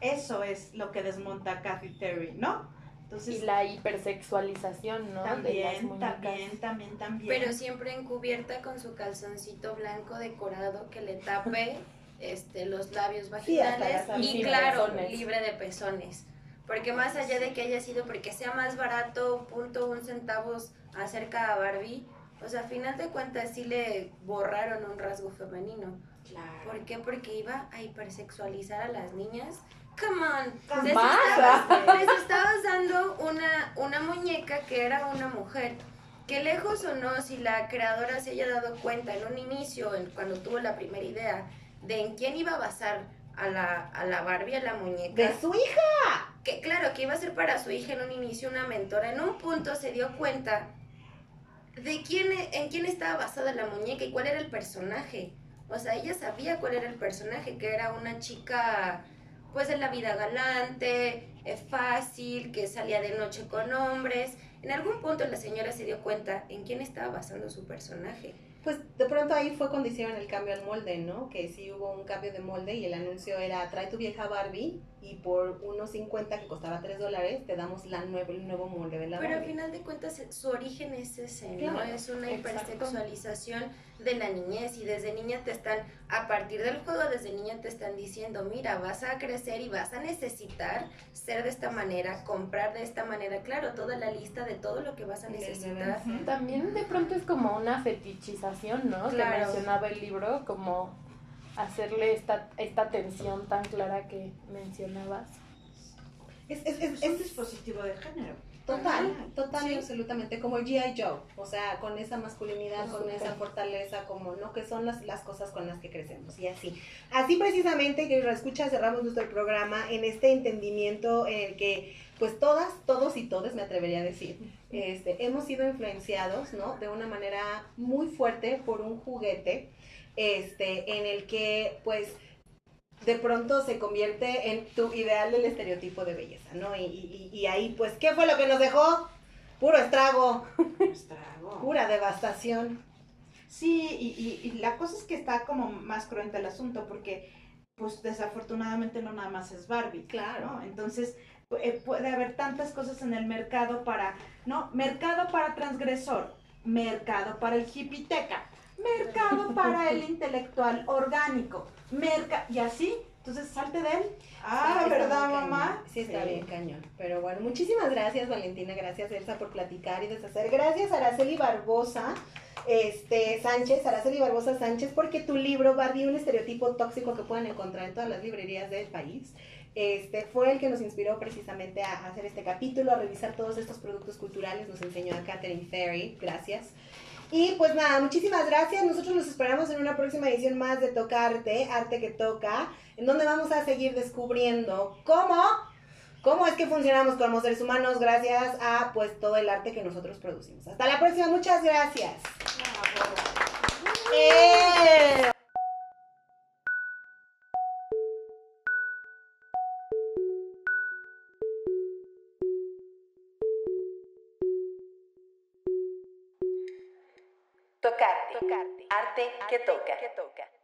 eso es lo que desmonta Kathy Terry, ¿no? Entonces, Y la hipersexualización, ¿no? de las también, muñecas. también, también, también. Pero siempre encubierta con su calzoncito blanco decorado que le tape este, los labios vaginales y claro, pezones. libre de pezones. Porque más allá de que haya sido porque sea más barato, punto un centavos acerca a Barbie, o sea, a final de cuentas sí le borraron un rasgo femenino. Claro. ¿Por qué? Porque iba a hipersexualizar a las niñas. Come on. Les estabas, les estabas dando una, una muñeca que era una mujer. Que lejos o no, si la creadora se haya dado cuenta en un inicio, en- cuando tuvo la primera idea, de en quién iba a basar a la, a la Barbie, a la muñeca. De su hija. que claro, que iba a ser para su hija en un inicio una mentora, en un punto se dio cuenta de quién, e- en quién estaba basada la muñeca y cuál era el personaje. O sea, ella sabía cuál era el personaje, que era una chica, pues de la vida galante, eh, fácil, que salía de noche con hombres. En algún punto la señora se dio cuenta en quién estaba basando su personaje. Pues de pronto ahí fue cuando hicieron el cambio al molde, ¿no? Que sí hubo un cambio de molde y el anuncio era trae tu vieja Barbie y por unos 50 que costaba 3 dólares te damos la nuevo, el nuevo molde de la Pero al final de cuentas eh, su origen es ese, ¿no? Claro, es una exacto. hipersexualización de la niñez y desde niña te están, a partir del juego desde niña te están diciendo, mira, vas a crecer y vas a necesitar ser de esta manera, comprar de esta manera, claro, toda la lista de todo lo que vas a necesitar. También de pronto es como una fetichización, ¿no? Que Claro. mencionaba el libro, como hacerle esta, esta tensión tan clara que mencionabas. Es, es, es, Es un dispositivo de género. total, Ajá, total y sí. absolutamente como el G.I. Joe, o sea, con esa masculinidad, con esa fortaleza, como, ¿no? Que son las, las cosas con las que crecemos y así. Así precisamente, que escucha, cerramos nuestro programa en este entendimiento en el que, pues todas, todos y todas, me atrevería a decir, este, hemos sido influenciados, ¿no? De una manera muy fuerte por un juguete, este, en el que, pues, de pronto se convierte en tu ideal del estereotipo de belleza, ¿no? Y, y- y ahí, pues, ¿qué fue lo que nos dejó? Puro estrago, Estrago. pura devastación. Sí, y, la cosa es que está como más cruenta el asunto porque, pues desafortunadamente no nada más es Barbie. Claro. ¿no? Entonces, eh, puede haber tantas cosas en el mercado para, ¿no? Mercado para transgresor, mercado para el hipiteca, mercado para el intelectual orgánico, merca y así. Entonces, salte de él. Ah, Está- ¿verdad, mamá? Sí, está bien cañón. Pero bueno, muchísimas gracias, Valentina. Gracias, Elsa, por platicar y deshacer. Gracias, Araceli Barbosa. Este, Sánchez, Araceli Barbosa Sánchez, porque tu libro, Barbie, un estereotipo tóxico que pueden encontrar en todas las librerías del país, este, fue el que nos inspiró precisamente a hacer este capítulo, a revisar todos estos productos culturales, nos enseñó a Catherine Ferry, gracias. Y pues nada, muchísimas gracias, nosotros los esperamos en una próxima edición más de Tocarte, Arte que Toca, en donde vamos a seguir descubriendo cómo, cómo es que funcionamos como seres humanos gracias a pues todo el arte que nosotros producimos. Hasta la próxima, muchas gracias. ¡Eh! Tocarte. Arte que toca.